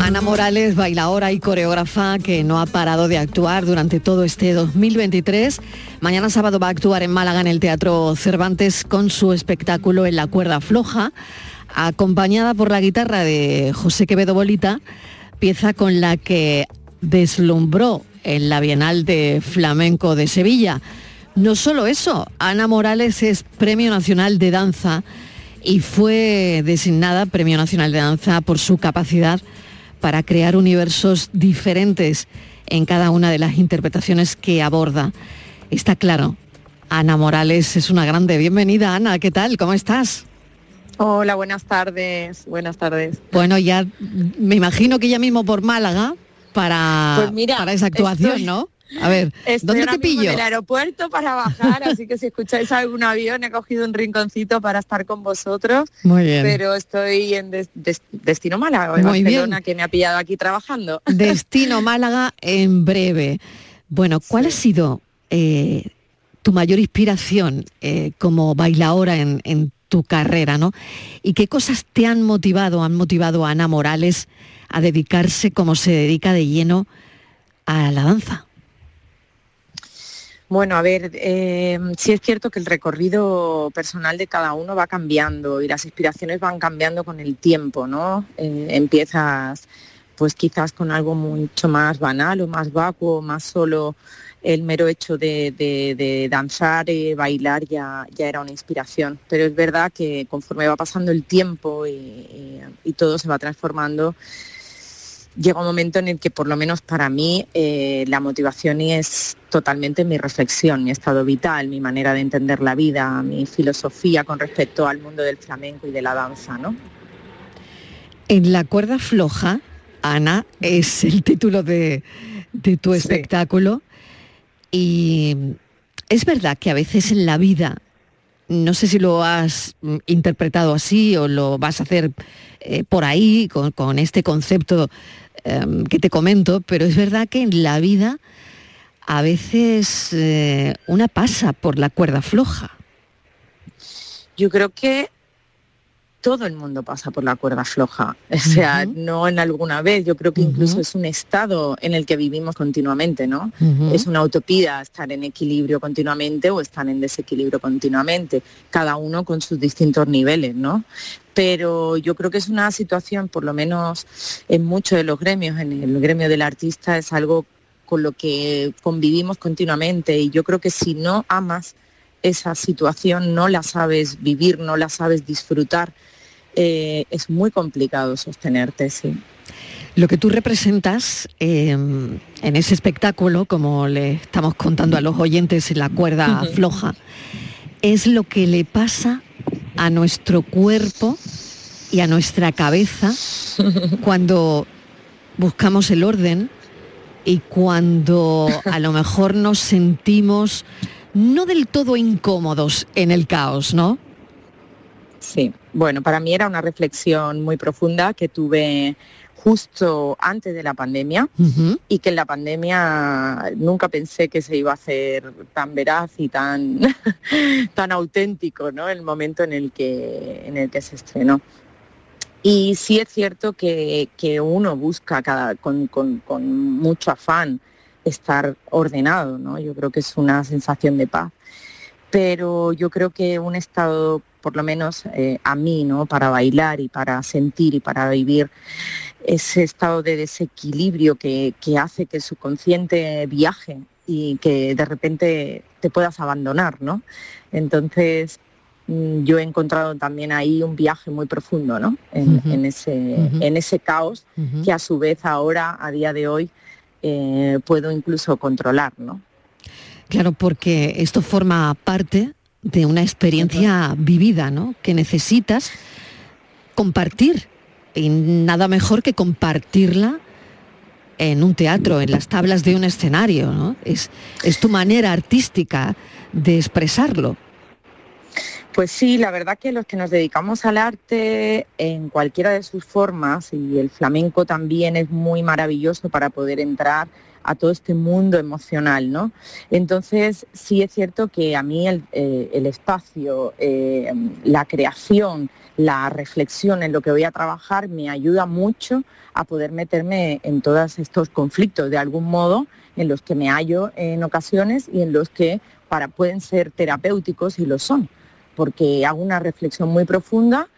Ana Morales, bailadora y coreógrafa que no ha parado de actuar durante todo este 2023. Mañana sábado va a actuar en Málaga en el Teatro Cervantes con su espectáculo En la cuerda floja, acompañada por la guitarra de José Quevedo Bolita, pieza con la que deslumbró en la Bienal de Flamenco de Sevilla. No solo eso, Ana Morales es Premio Nacional de Danza y fue designada Premio Nacional de Danza por su capacidad para crear universos diferentes en cada una de las interpretaciones que aborda. Está claro, Ana Morales es una grande. Bienvenida, Ana, ¿qué tal? ¿Cómo estás? Hola, buenas tardes. Buenas tardes. Bueno, ya me imagino que ya mismo por Málaga para, Pues mira, para esa actuación, estoy- ¿no? A ver, Estoy ¿dónde te pillo? en el aeropuerto para bajar, <laughs> así que si escucháis algún avión he cogido un rinconcito para estar con vosotros. Muy bien. Pero estoy en des- des- destino Málaga, en Muy Barcelona, bien. que me ha pillado aquí trabajando. <laughs> Destino Málaga en breve. Bueno, ¿cuál ha sido eh, tu mayor inspiración eh, como bailaora en, en tu carrera, ¿no? ¿Y qué cosas te han motivado, han motivado a Ana Morales a dedicarse como se dedica de lleno a la danza? Bueno, a ver, eh, sí es cierto que el recorrido personal de cada uno va cambiando y las inspiraciones van cambiando con el tiempo, ¿no? Eh, empiezas pues quizás con algo mucho más banal o más vacuo, más solo el mero hecho de, de- de danzar y bailar ya, ya era una inspiración. Pero es verdad que conforme va pasando el tiempo y todo se va transformando, llega un momento en el que por lo menos para mí eh, la motivación es totalmente mi reflexión, mi estado vital, mi manera de entender la vida, mi filosofía con respecto al mundo del flamenco y de la danza, ¿no? En la cuerda floja, Ana, es el título de, de tu espectáculo. Y es verdad que a veces en la vida, no sé si lo has mm, interpretado así o lo vas a hacer eh, por ahí, con, este concepto em, que te comento, pero es verdad que en la vida a veces eh, una pasa por la cuerda floja. Yo creo que todo el mundo pasa por la cuerda floja, o sea, no en alguna vez, yo creo que incluso es un estado en el que vivimos continuamente, ¿no? Es una utopía estar en equilibrio continuamente o estar en desequilibrio continuamente, cada uno con sus distintos niveles, ¿no? Pero yo creo que es una situación, por lo menos en muchos de los gremios, en el gremio del artista, es algo con lo que convivimos continuamente y yo creo que si no amas esa situación, no la sabes vivir, no la sabes disfrutar, eh, es muy complicado sostenerte, sí. Lo que tú representas eh, en ese espectáculo, como le estamos contando a los oyentes en la cuerda floja, es lo que le pasa a nuestro cuerpo y a nuestra cabeza <laughs> cuando buscamos el orden y cuando a lo mejor nos sentimos no del todo incómodos en el caos, ¿no? Sí, bueno, para mí era una reflexión muy profunda que tuve justo antes de la pandemia y que en la pandemia nunca pensé que se iba a hacer tan veraz y tan, <laughs> tan auténtico, ¿no? El momento en el que, en el que se estrenó. Y sí es cierto que, que uno busca cada, con, con- con mucho afán estar ordenado, ¿no? Yo creo que es una sensación de paz. Pero yo creo que un estado, por lo menos eh, a mí, ¿no? Para bailar y para sentir y para vivir ese estado de desequilibrio que, que hace que el subconsciente viaje y que de repente te puedas abandonar, ¿no? Entonces, mm, yo he encontrado también ahí un viaje muy profundo, ¿no? En, ese, en ese caos que a su vez ahora, a día de hoy, eh, puedo incluso controlar, ¿no? Claro, porque esto forma parte de una experiencia vivida, ¿no? Que necesitas compartir. Y nada mejor que compartirla en un teatro, en las tablas de un escenario, ¿no? Es, es tu manera artística de expresarlo. Pues sí, la verdad que los que nos dedicamos al arte en cualquiera de sus formas, y el flamenco también es muy maravilloso para poder entrar a todo este mundo emocional, ¿no? Entonces, sí es cierto que a mí el, eh, espacio, eh, la creación, la reflexión en lo que voy a trabajar me ayuda mucho a poder meterme en todos estos conflictos de algún modo en los que me hallo en ocasiones y en los que para pueden ser terapéuticos y lo son porque hago una reflexión muy profunda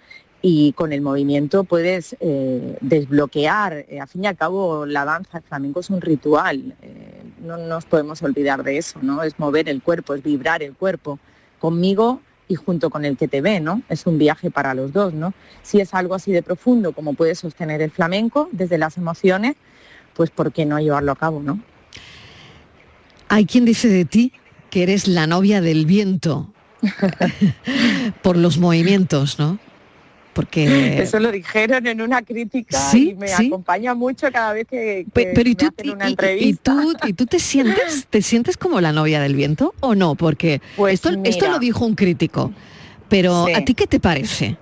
y con el movimiento puedes eh, desbloquear. Eh, al fin y al cabo, la danza, el flamenco es un ritual, eh, no nos podemos olvidar de eso, ¿no? Es mover el cuerpo, es vibrar el cuerpo conmigo y junto con el que te ve, ¿no? Es un viaje para los dos, ¿no? Si es algo así de profundo como puede sostener el flamenco desde las emociones, pues ¿por qué no llevarlo a cabo, no? Hay quien dice de ti que eres la novia del viento <laughs> por los movimientos, ¿no? Porque Eso lo dijeron en una crítica Sí, y me sí. acompaña mucho cada vez que, que pero y me tú, hacen una y- y- entrevista. y tú, y tú te sientes, te sientes como la novia del viento o no? Porque esto, esto Pues mira. lo dijo un crítico. Pero Sí. ¿a ti qué te parece?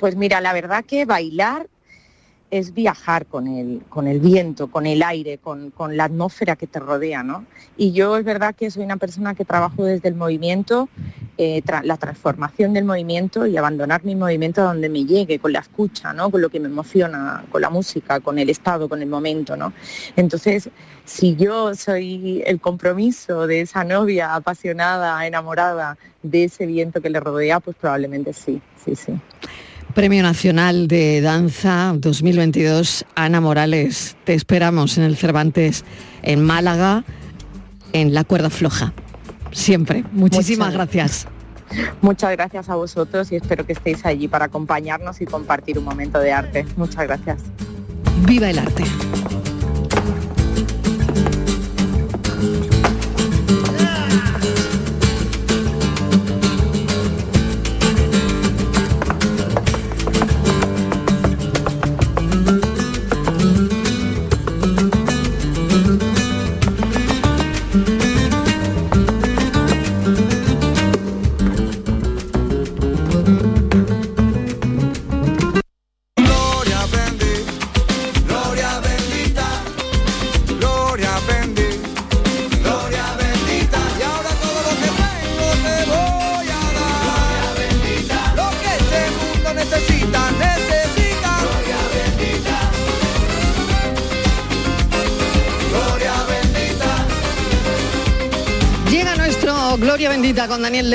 Pues mira, la verdad que bailar es viajar con el, con el viento, con el aire, con, con la atmósfera que te rodea, ¿no? Y yo es verdad que soy una persona que trabajo desde el movimiento, eh, la transformación del movimiento y abandonar mi movimiento a donde me llegue, con la escucha, ¿no? Con lo que me emociona, con la música, con el estado, con el momento, ¿no? Entonces, si yo soy el compromiso de esa novia apasionada, enamorada de ese viento que le rodea, pues probablemente sí, sí, sí. Premio Nacional de Danza 2022, Ana Morales. Te esperamos en el Cervantes en Málaga, en la cuerda floja. Siempre. Muchísimas Muchas gracias. Muchas gracias a vosotros y espero que estéis allí para acompañarnos y compartir un momento de arte. Muchas gracias. Viva el arte.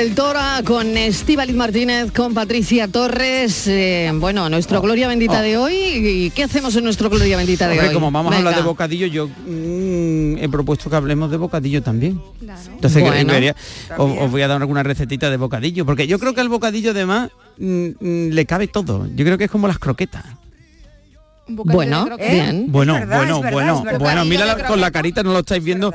Del Tora, con Estíbaliz Martínez, con Patricia Torres. Eh, bueno, nuestro Gloria Bendita de hoy. ¿Y qué hacemos en nuestro Gloria Bendita de Hombre, hoy? como vamos a hablar de bocadillo, yo mm, he propuesto que hablemos de bocadillo también. Entonces Bueno. que- quería- os, os voy a dar alguna recetita de bocadillo, porque yo creo que al bocadillo además mm, mm, le cabe todo. Yo creo que es como las croquetas. Bueno, bien. Bueno, verdad, bueno, verdad, bueno, bueno, mira la- con la carita, no lo estáis viendo. Eh,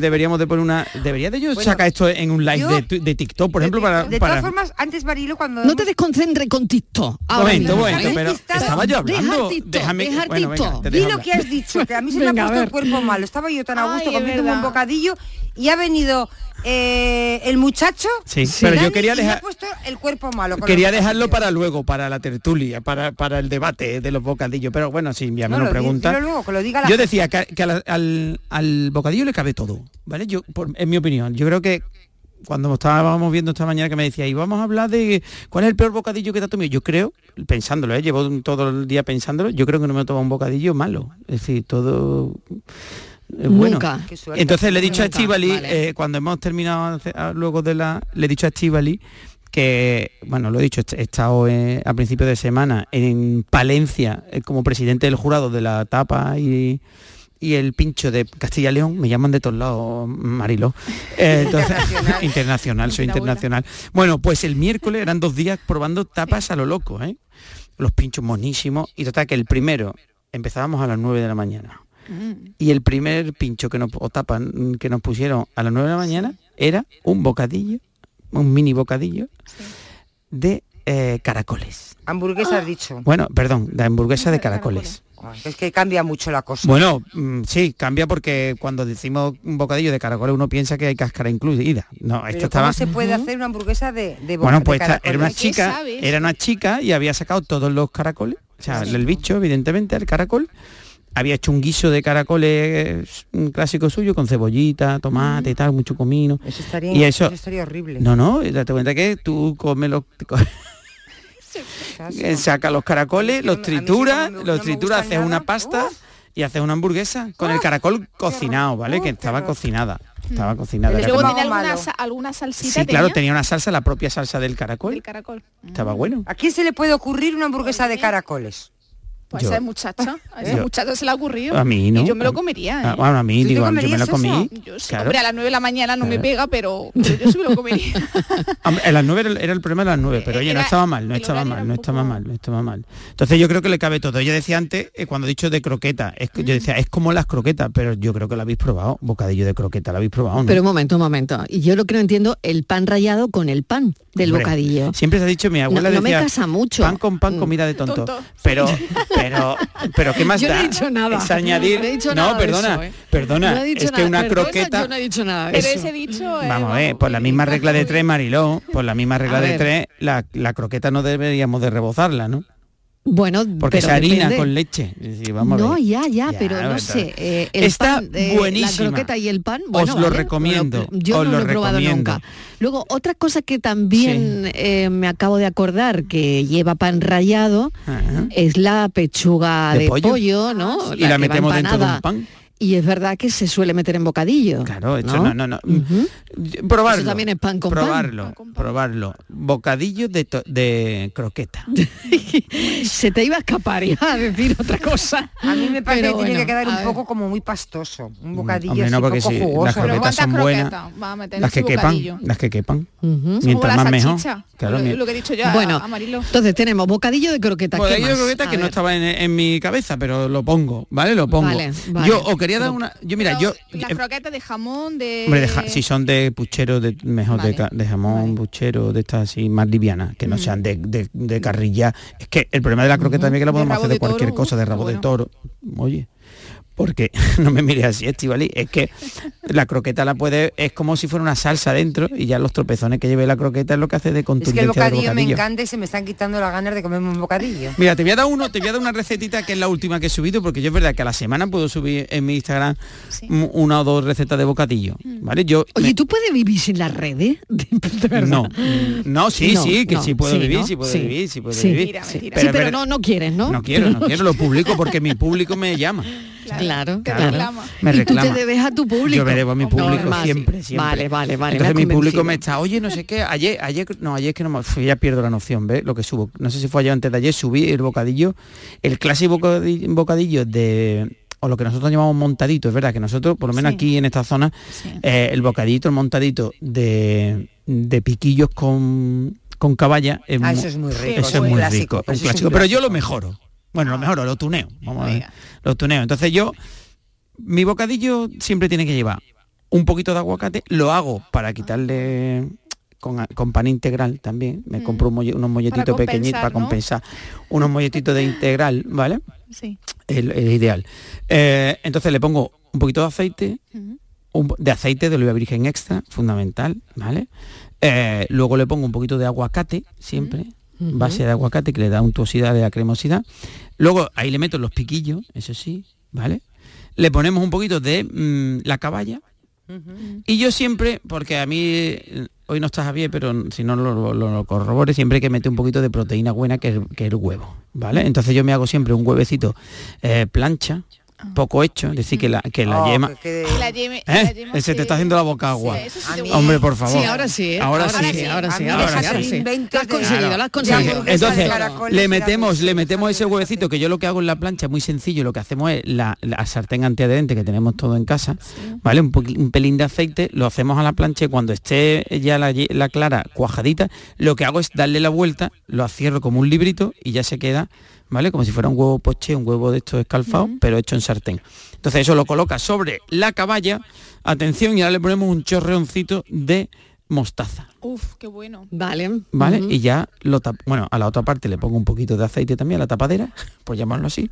deberíamos de poner una. Debería de yo Bueno, sacar esto en un live yo- de, de TikTok, por ejemplo, para. De para- todas formas, antes Marilo cuando No te desconcentres con TikTok. ahora Momento, mismo, momento, ¿eh? pero estaba yo hablando. Deja TikTok, Déjame, bueno, venga, TikTok. te dejo lo que has dicho, que a mí se me ha puesto el cuerpo malo. Estaba yo tan a gusto comiendo un bocadillo y ha venido eh, el muchacho. Sí, pero yo quería dejar- ha el cuerpo malo. Quería dejarlo para luego, para la tertulia, para, para el debate de los bocadillos. Pero bueno, sí, ya me No, lo pregunta. luego, que lo diga la Yo decía que, que al, al- al bocadillo le cabe todo, ¿vale? Yo, por- en mi opinión, yo creo que cuando estábamos viendo esta mañana que me decía, y vamos a hablar de cuál es el peor bocadillo que te has tomado. Yo creo, pensándolo, ¿eh? llevo todo el día pensándolo, yo creo que no me he tomado un bocadillo malo. Es decir, todo bueno. Nunca. Entonces le he dicho a Estivali, vale. eh, cuando hemos terminado hace- luego de la, le he dicho a Estivali que, bueno, lo he dicho, he estado eh, a principio de semana en Palencia eh, como presidente del jurado de la tapa y, y el pincho de Castilla León, me llaman de todos lados, Marilo. Eh, <laughs> entonces, internacional, <laughs> soy internacional. Bueno, pues el miércoles eran dos días probando tapas a lo loco, ¿eh? Los pinchos monísimos. Y total que el primero empezábamos a las 9 de la mañana. Y el primer pincho que nos, o tapa que nos pusieron a las 9 de la mañana era un bocadillo, un mini bocadillo de eh, caracoles. Hamburguesa has dicho. Bueno, perdón, de hamburguesa de caracoles. Es que cambia mucho la cosa. Bueno, mm, sí, cambia porque cuando decimos un bocadillo de caracoles uno piensa que hay cáscara incluida. No, Pero esto ¿Cómo estaba... se puede hacer una hamburguesa de, de Bueno, pues de esta- era una chica, era una chica y había sacado todos los caracoles, o sea, el bicho, evidentemente, el caracol. Había hecho un guiso de caracoles un clásico suyo con cebollita, tomate y tal, mucho comino. Eso estaría, y eso, eso estaría horrible. no, no, date cuenta que tú comes los <laughs> eh, saca los caracoles, los trituras, los trituras, haces una pasta y haces una hamburguesa con el caracol cocinado, ¿vale? Que estaba cocinada. Estaba cocinada. Y era luego tiene alguna, sa- alguna salsita. Sí, claro, tenía tenía una salsa, la propia salsa del caracol. del caracol. Estaba bueno. ¿A quién se le puede ocurrir una hamburguesa de caracoles? Pues Yo- a esa muchacha, a esa Yo- muchacha se le ha ocurrido. A mí no. Y yo me lo A- comería. Ah, ¿eh? bueno, a mí, ¿Tú te digo, yo me la eso? comí. Yo sí, claro. hombre, a las 9 de la mañana no me pega, pero, pero yo sí me lo comería. <laughs> A las 9 era, era el problema de las 9, pero oye, no estaba mal, no estaba mal, no estaba mal, no estaba mal. Entonces yo creo que le cabe todo. Yo decía antes, eh, cuando he dicho de croqueta, es que yo Mm. decía, es como las croquetas, pero yo creo que lo habéis probado, bocadillo de croqueta, lo habéis probado, ¿no? Pero un momento, un momento. Y yo lo que no entiendo, el pan rallado con el pan del Hombre, bocadillo. Siempre se ha dicho, mi abuela no me decía, casa mucho. pan con pan, Mm. comida de tonto. Tonto, Pero, pero, pero ¿qué más Yo no da? he dicho nada. Es añadir, <laughs> No he dicho no, nada de perdona, eso, ¿eh? perdona, No he dicho es que nada, una perdona, croqueta... yo no he dicho nada de Pero eso. ese dicho eh, Vamos a ver, por la misma regla de tres, Mariló, por la misma regla de tres, la, la croqueta no deberíamos de rebozarla, ¿no? Bueno, Porque pero se harina depende. con leche. Es a no, ver. ya, ya, Ya, pero no sé. eh, el Está pan, eh, buenísima. La croqueta y el pan, Os lo vale, recomiendo, yo os no lo he probado recomiendo. nunca. Luego, otra cosa que también eh, me acabo de acordar que lleva pan rallado Ajá. es la pechuga ¿De de, pollo? pollo, ¿no? Y la va metemos dentro de un pan. Y es verdad que se suele meter en bocadillo. Claro, esto no, no, no. Probarlo. Eso también es pan con pan. probarlo, probarlo. Bocadillo de, de croqueta. <laughs> Se te iba a escapar ya a decir otra cosa. A mí me parece Pero que tiene que quedar un poco como muy pastoso. Un bocadillo Hombre, no, así porque poco jugoso. las croquetas son buenas, va a meter en las que quepan, las que quepan. Como Mientras la más mejor. Claro, lo, que he dicho yo a- Bueno, a Marilo. Entonces tenemos bocadillo de croqueta. ¿qué Bocadillo de croqueta que no estaba en, mi cabeza, pero lo pongo, ¿vale? Lo pongo. Yo quería dar una. Yo mira, yo. Las croquetas de jamón, de... Hombre, de ja- si son de puchero, de, mejor de, jamón, puchero, de estas así más livianas, que no sean de, de- de carrilla. Es que el problema de la croqueta también es que la De podemos hacer de toro, cualquier cosa, de rabo de toro. Oye, porque <laughs> no me mires así, Estivali, es que la croqueta la puede, es como si fuera una salsa dentro y ya los tropezones que lleve la croqueta es lo que hace de Es que contundencia el bocadillo, me encanta y se me están quitando las ganas de comerme un bocadillo. Mira, te voy a dar uno, te voy a dar una recetita que es la última que he subido, porque yo es verdad que a la semana puedo subir en mi Instagram una o dos recetas de bocadillo. ¿Vale? Yo Oye, ¿tú puedes vivir sin las redes? <laughs> No, no, sí, No, sí, que no, sí puedo sí, vivir, ¿no? sí puedo Sí, vivir, sí puedo sí. vivir. Sí, pero ver- no, no quieres, ¿no? No quiero, no quiero, lo publico porque mi público me llama. Claro, Claro. claro. Me y tú reclama. te debes a tu público. Yo me debo a mi público Normal. siempre, siempre. Vale, vale, vale. Entonces mi público me está, oye, no sé qué, ayer, ayer, no, ayer es que no me, ya pierdo la noción, ¿ves? Lo que subo. No sé si fue ayer o antes de ayer, subí el bocadillo, el clásico bocadillo, bocadillo de o lo que nosotros llamamos montadito, es verdad que nosotros, por lo menos Sí. aquí en esta zona, eh, el bocadito, el montadito de, de piquillos con, con caballa es, Ah, eso es muy rico, eso es muy clásico, rico, pero un eso es un clásico, pero yo lo clásico. mejoro. Bueno, lo mejoro, lo tuneo. Vamos a ver. Lo tuneo. Entonces yo mi bocadillo siempre tiene que llevar un poquito de aguacate, lo hago para quitarle con, con pan integral también, me compro un molle- unos molletitos pequeñitos para ¿no? compensar, unos molletitos de integral, ¿vale? Sí. El, el ideal. Eh, entonces le pongo un poquito de aceite, un de aceite de oliva virgen extra, fundamental, ¿vale? Eh, luego le pongo un poquito de aguacate, siempre, Base de aguacate que le da untuosidad, le da cremosidad. Luego ahí le meto los piquillos, eso sí, ¿vale? Le ponemos un poquito de mm, la caballa. Y yo siempre, porque a mí, eh, hoy no está Javier, pero si no lo, lo, lo corrobore, siempre hay que meter un poquito de proteína buena, que es, que el huevo, ¿vale? Entonces yo me hago siempre un huevecito eh, plancha, poco hecho, es decir, que la, que la Oh, yema... que la ¿Eh? la yema Se te está haciendo la boca agua. sí te Hombre, por favor. Sí, ahora sí, ¿eh? Ahora, Ahora sí. sí, ahora sí, ahora sí, ahora Lo has conseguido, lo has conseguido. Entonces, le metemos, le metemos ese huevecito que yo lo que hago en la plancha es muy sencillo, lo que hacemos es la, la sartén antiadherente que tenemos todo en casa, ¿vale? Un, pelín de aceite, lo hacemos a la plancha y cuando esté ya la, la clara cuajadita, lo que hago es darle la vuelta, lo acierro como un librito y ya se queda, ¿vale? Como si fuera un huevo poché, un huevo de estos escalfados, pero hecho en sartén. Entonces eso lo coloca sobre la caballa, atención, y ahora le ponemos un chorreoncito de mostaza. Uf, qué bueno. Vale. ¿Vale? Y ya lo tap- bueno, a la otra parte le pongo un poquito de aceite también a la tapadera, por llamarlo así.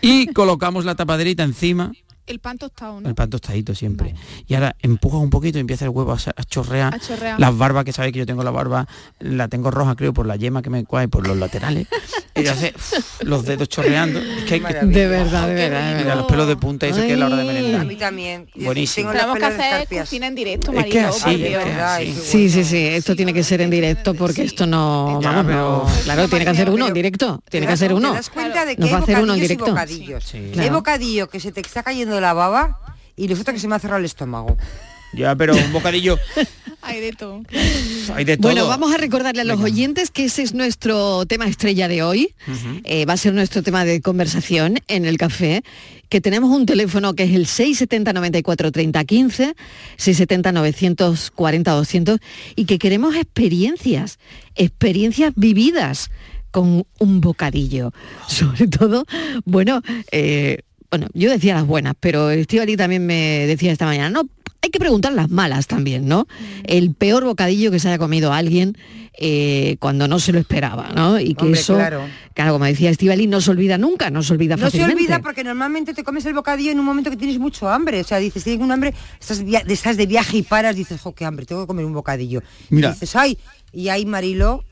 Y colocamos la tapaderita encima, El pan tostado, ¿no? el pan tostadito siempre. Y ahora empujas un poquito y empieza el huevo a, a chorrear. A chorrear. Las barbas, que sabéis que yo tengo la barba, la tengo roja creo por la yema que me cae por los laterales. y hace <laughs> uf, los dedos chorreando. Es que hay que- De verdad, de verdad. Mira, los pelos de punta, eso que es la hora de A merendar. mí también. Buenísimo. Tenemos que hacer cocina en directo, Es que así, es que así. Sí, sí, sí, esto tiene que ser en directo porque esto no, Ya, vamos, pero- no- claro, tiene que hacer uno en directo, ¿Te tiene que hacer uno. ¿Te das cuenta de que Nos hay va a hacer uno en bocadillos y directo. bocadillos? Sí. Hay bocadillo que se te está cayendo la baba y resulta que se me ha cerrado el estómago. Ya, pero un bocadillo <laughs> Hay de todo. hay de todo. Bueno, vamos a recordarle a los oyentes que ese es nuestro tema estrella de hoy. Eh, va a ser nuestro tema de conversación en el café, que tenemos un teléfono que es el 670 94 30 15, 670 940 200 y que queremos experiencias, experiencias vividas con un bocadillo. <laughs> Sobre todo, bueno, eh, bueno, yo decía las buenas, pero Estivali también me decía esta mañana, no, hay que preguntar las malas también, ¿no? El peor bocadillo que se haya comido alguien eh, cuando no se lo esperaba, ¿no? Y que Hombre, eso, claro. claro, como decía Estivali, no se olvida nunca, no se olvida No se fácilmente. olvida porque normalmente te comes el bocadillo en un momento que tienes mucho hambre. O sea, dices, tienes un hambre, estás, via- estás de viaje y paras, dices, jo, qué hambre, tengo que comer un bocadillo. Mira. Y dices, ay, y ahí Marilo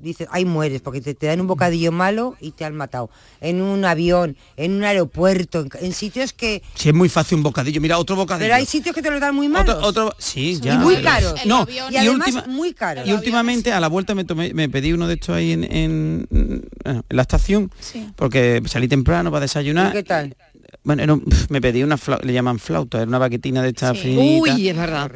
dices, ahí mueres, porque te, te dan un bocadillo malo y te han matado. En un avión, en un aeropuerto, en, en sitios que... Si es muy fácil un bocadillo, mira, otro bocadillo. Pero hay sitios que te los dan muy malos. Otro, otro- sí, ya. y muy caros. No, y, y, además última- muy caros. y últimamente a la vuelta me tomé, me pedí uno de estos ahí en, en- en la estación, porque salí temprano para desayunar. ¿Y qué tal? Bueno, era un- <laughs> me pedí una flau- le llaman flauta, era una baquetina de esta finita. Uy, es verdad.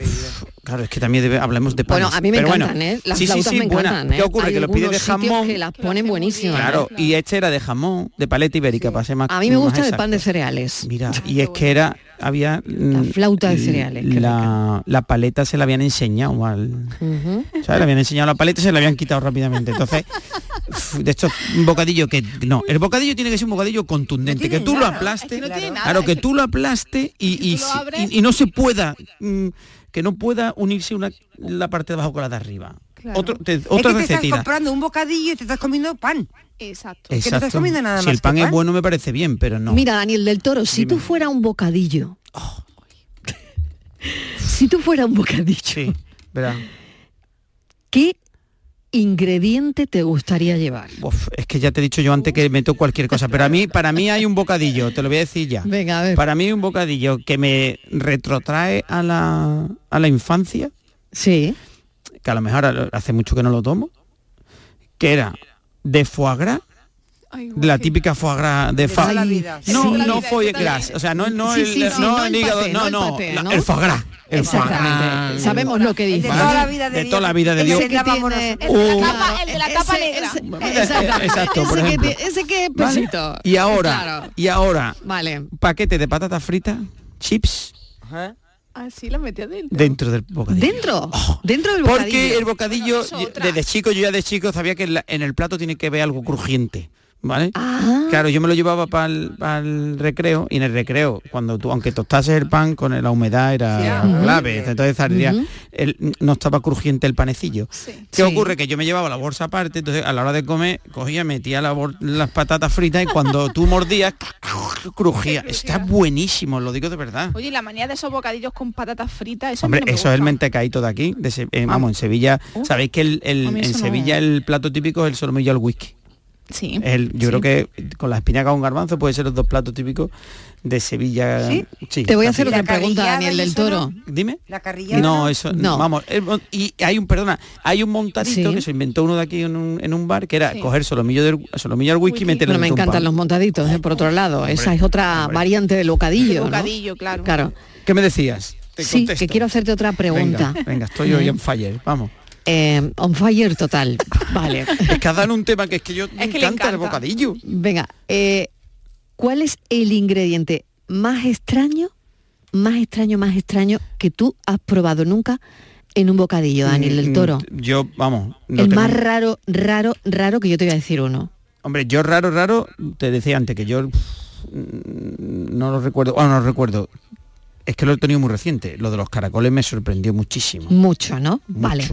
Claro, es que también debe- hablemos de panes. Bueno, a mí me Pero encantan, bueno, ¿eh? Las sí, sí, flautas sí, me buena. encantan, ¿eh? ¿Qué ocurre? Hay que lo pide de jamón. que las ponen buenísimas. Claro, y este era de jamón, de paleta ibérica, para ser más A mí me gusta el exacto. pan de cereales. Mira, <laughs> y es que era, había... La flauta de cereales, La, la paleta se la habían enseñado al... Ujú. ¿sabes? Le habían enseñado la paleta y se la habían quitado rápidamente. Entonces, <laughs> de estos un bocadillo que no, el bocadillo tiene que ser un bocadillo contundente, que tú lo aplastes, claro, que tú lo aplastes y, y, si- y- y no se pueda, mm, que no pueda unirse una la parte de abajo con la de arriba. Otro, te- es otra que te estás comprando un bocadillo y te estás comiendo pan. Exacto. Que no estás Exacto. comiendo nada si más el pan que es bueno me parece bien, pero no. Mira, Daniel del Toro, si tú fuera un bocadillo, <laughs> si tú fuera un bocadillo. ¿qué ingrediente te gustaría llevar? Uf, es que ya te he dicho yo antes que meto cualquier cosa, pero a mí, para mí hay un bocadillo, te lo voy a decir ya. Venga, a ver. Para mí hay un bocadillo que me retrotrae a la, a la infancia. Sí. Que a lo mejor hace mucho que no lo tomo. Que era de foie gras. La típica foie gras de fa la vida. no Sí. no foie gras o sea no no Sí, el, sí, sí, no no el el hígado paté, no no el no paté, ¿no? el foie gras el foie gras. Sabemos lo que dice. de toda la vida de de toda la vida de Dios tiene- El de la tapa, el de la tapa Ese- negra. ese- exacto. Ese que ejemplo. ese que es ¿Vale? pesito. y ahora Claro. y ahora Vale. paquete de patatas fritas chips Así la metí adentro. dentro del bocadillo ¿Dentro? Dentro del bocadillo. Porque el bocadillo, otra. desde chico, yo ya de chico sabía que en, la- en el plato tiene que ver algo crujiente. ¿Vale? Ah. Claro, yo me lo llevaba para el recreo y en el recreo, cuando tú, aunque tostases el pan con la humedad era Ujú. clave, entonces saldría- Ujú. el- no estaba crujiente el panecillo. ¿Qué Sí. ocurre? Que yo me llevaba la bolsa aparte, entonces a la hora de comer cogía, metía la las patatas fritas y cuando tú mordías, crujía. Está buenísimo, lo digo de verdad. Oye, la manía de esos bocadillos con patatas fritas, eso Hombre, no me eso es el gusta. mentecaíto de aquí. de eh, vamos, en Sevilla, sabéis que el, en no- Sevilla el plato típico es el solomillo al whisky. Sí. El- yo sí. creo que con las espinacas con garbanzo puede ser los dos platos típicos de Sevilla. ¿Sí? Te voy a hacer otra pregunta, Daniel del Toro. Dime. La carrillada. No, eso No. Vamos, el mon- y hay un, perdona, hay un montadito Sí. que se inventó uno de aquí en un, en un bar que era Sí. coger solomillo del solomillo al whisky y meterlo Bueno, me encantan pan. los montaditos, ¿eh? por otro lado. Esa es otra variante del bocadillo. ¿no? bocadillo, claro. Claro. ¿Qué me decías? Te Sí, contesto. que quiero hacerte otra pregunta. Venga, venga, estoy hoy en fire, vamos. Eh, on fire total. Vale. <laughs> Es que has dado un tema que es que yo me que encanta, el bocadillo. Venga, eh, ¿cuál es el ingrediente más extraño, más extraño, más extraño que tú has probado nunca en un bocadillo, Daniel del Mm, Toro? Yo, vamos. no el tengo- más raro, raro, raro que yo te voy a decir uno. Hombre, yo raro, raro, te decía antes que yo no lo recuerdo, bueno, no lo recuerdo. Es que lo he tenido muy reciente. Lo de los caracoles me sorprendió muchísimo. Mucho, ¿no? Vale.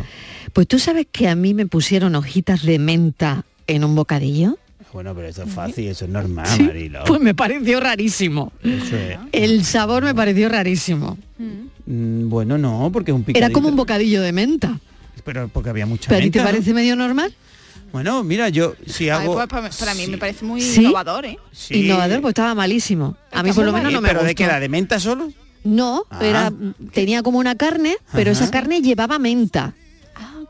Pues tú sabes que a mí me pusieron hojitas de menta en un bocadillo. Bueno, pero eso es fácil, eso es normal, Sí, Marilo. Pues me pareció rarísimo. Eso es- El sabor me pareció rarísimo. Mm, bueno, no, porque es un picadito. Era como un bocadillo de menta. Pero porque había mucha ¿Pero a ti te menta, ¿no? parece medio normal? Bueno, mira, yo si Ay, hago... pues, para, para mí me parece muy ¿Sí? innovador, ¿eh? Sí. Innovador, pues estaba malísimo. A mí por lo menos no ¿Y me ¿Pero de qué era? ¿De menta solo? No, Ah. era, tenía como una carne, pero Ajá. esa carne llevaba menta.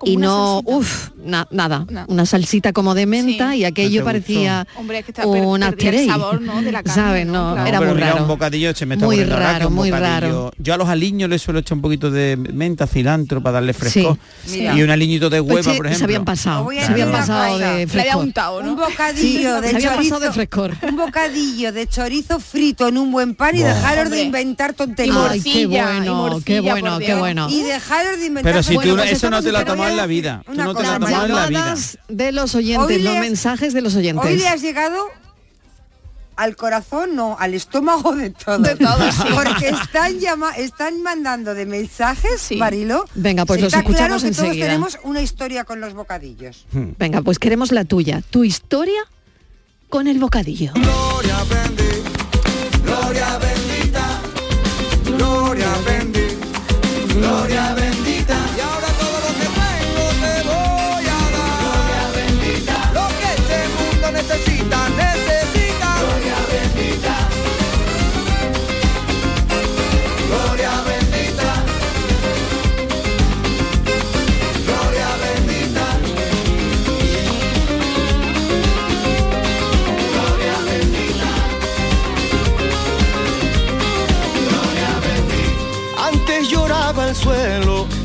Como y una no, salsita. uff, na- nada, No. una salsita como de menta Sí. y ¿No aquello te parecía Hombre, es que está un el sabor, ¿no? de la <laughs> carne, ¿Sabes? No, Claro. era muy mira, raro. un bocadillo se me está Muy raro, un muy raro. Yo a los aliños les suelo echar un poquito de menta, cilantro para darle fresco. Sí. Y un aliñito de Pues hueva, sí, por se ejemplo. habían pasado, a se habían pasado de frescor. untado, ¿no? Un bocadillo Sí, de se chorizo. de frescor. Un bocadillo de chorizo frito en un buen pan y dejaros de inventar tonterías. Ay, qué bueno, qué bueno, qué bueno. Y dejaros de inventar Pero si tú pues eso no te lo tomas la vida. Tú una no te la vida. De los oyentes, Hoy le los has- mensajes de los oyentes. Hoy le has llegado al corazón, no, al estómago de todos. De todos, <laughs> sí. Porque están llama están mandando de mensajes, Sí. Marilo. Venga, pues los Está claro escuchamos que todos enseguida. tenemos una historia con los bocadillos. Venga, pues queremos la tuya, tu historia con el bocadillo.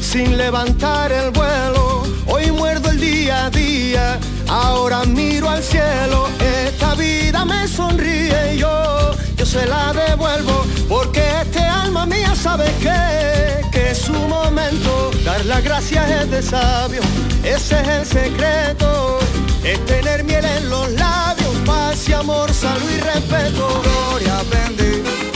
Sin levantar el vuelo. Hoy muerdo el día a día, ahora miro al cielo. Esta vida me sonríe y yo, yo se la devuelvo. Porque este alma mía sabe que, que es su momento. Dar las gracias es de sabio, ese es el secreto. Es tener miel en los labios, paz y amor, salud y respeto. Gloria bendita.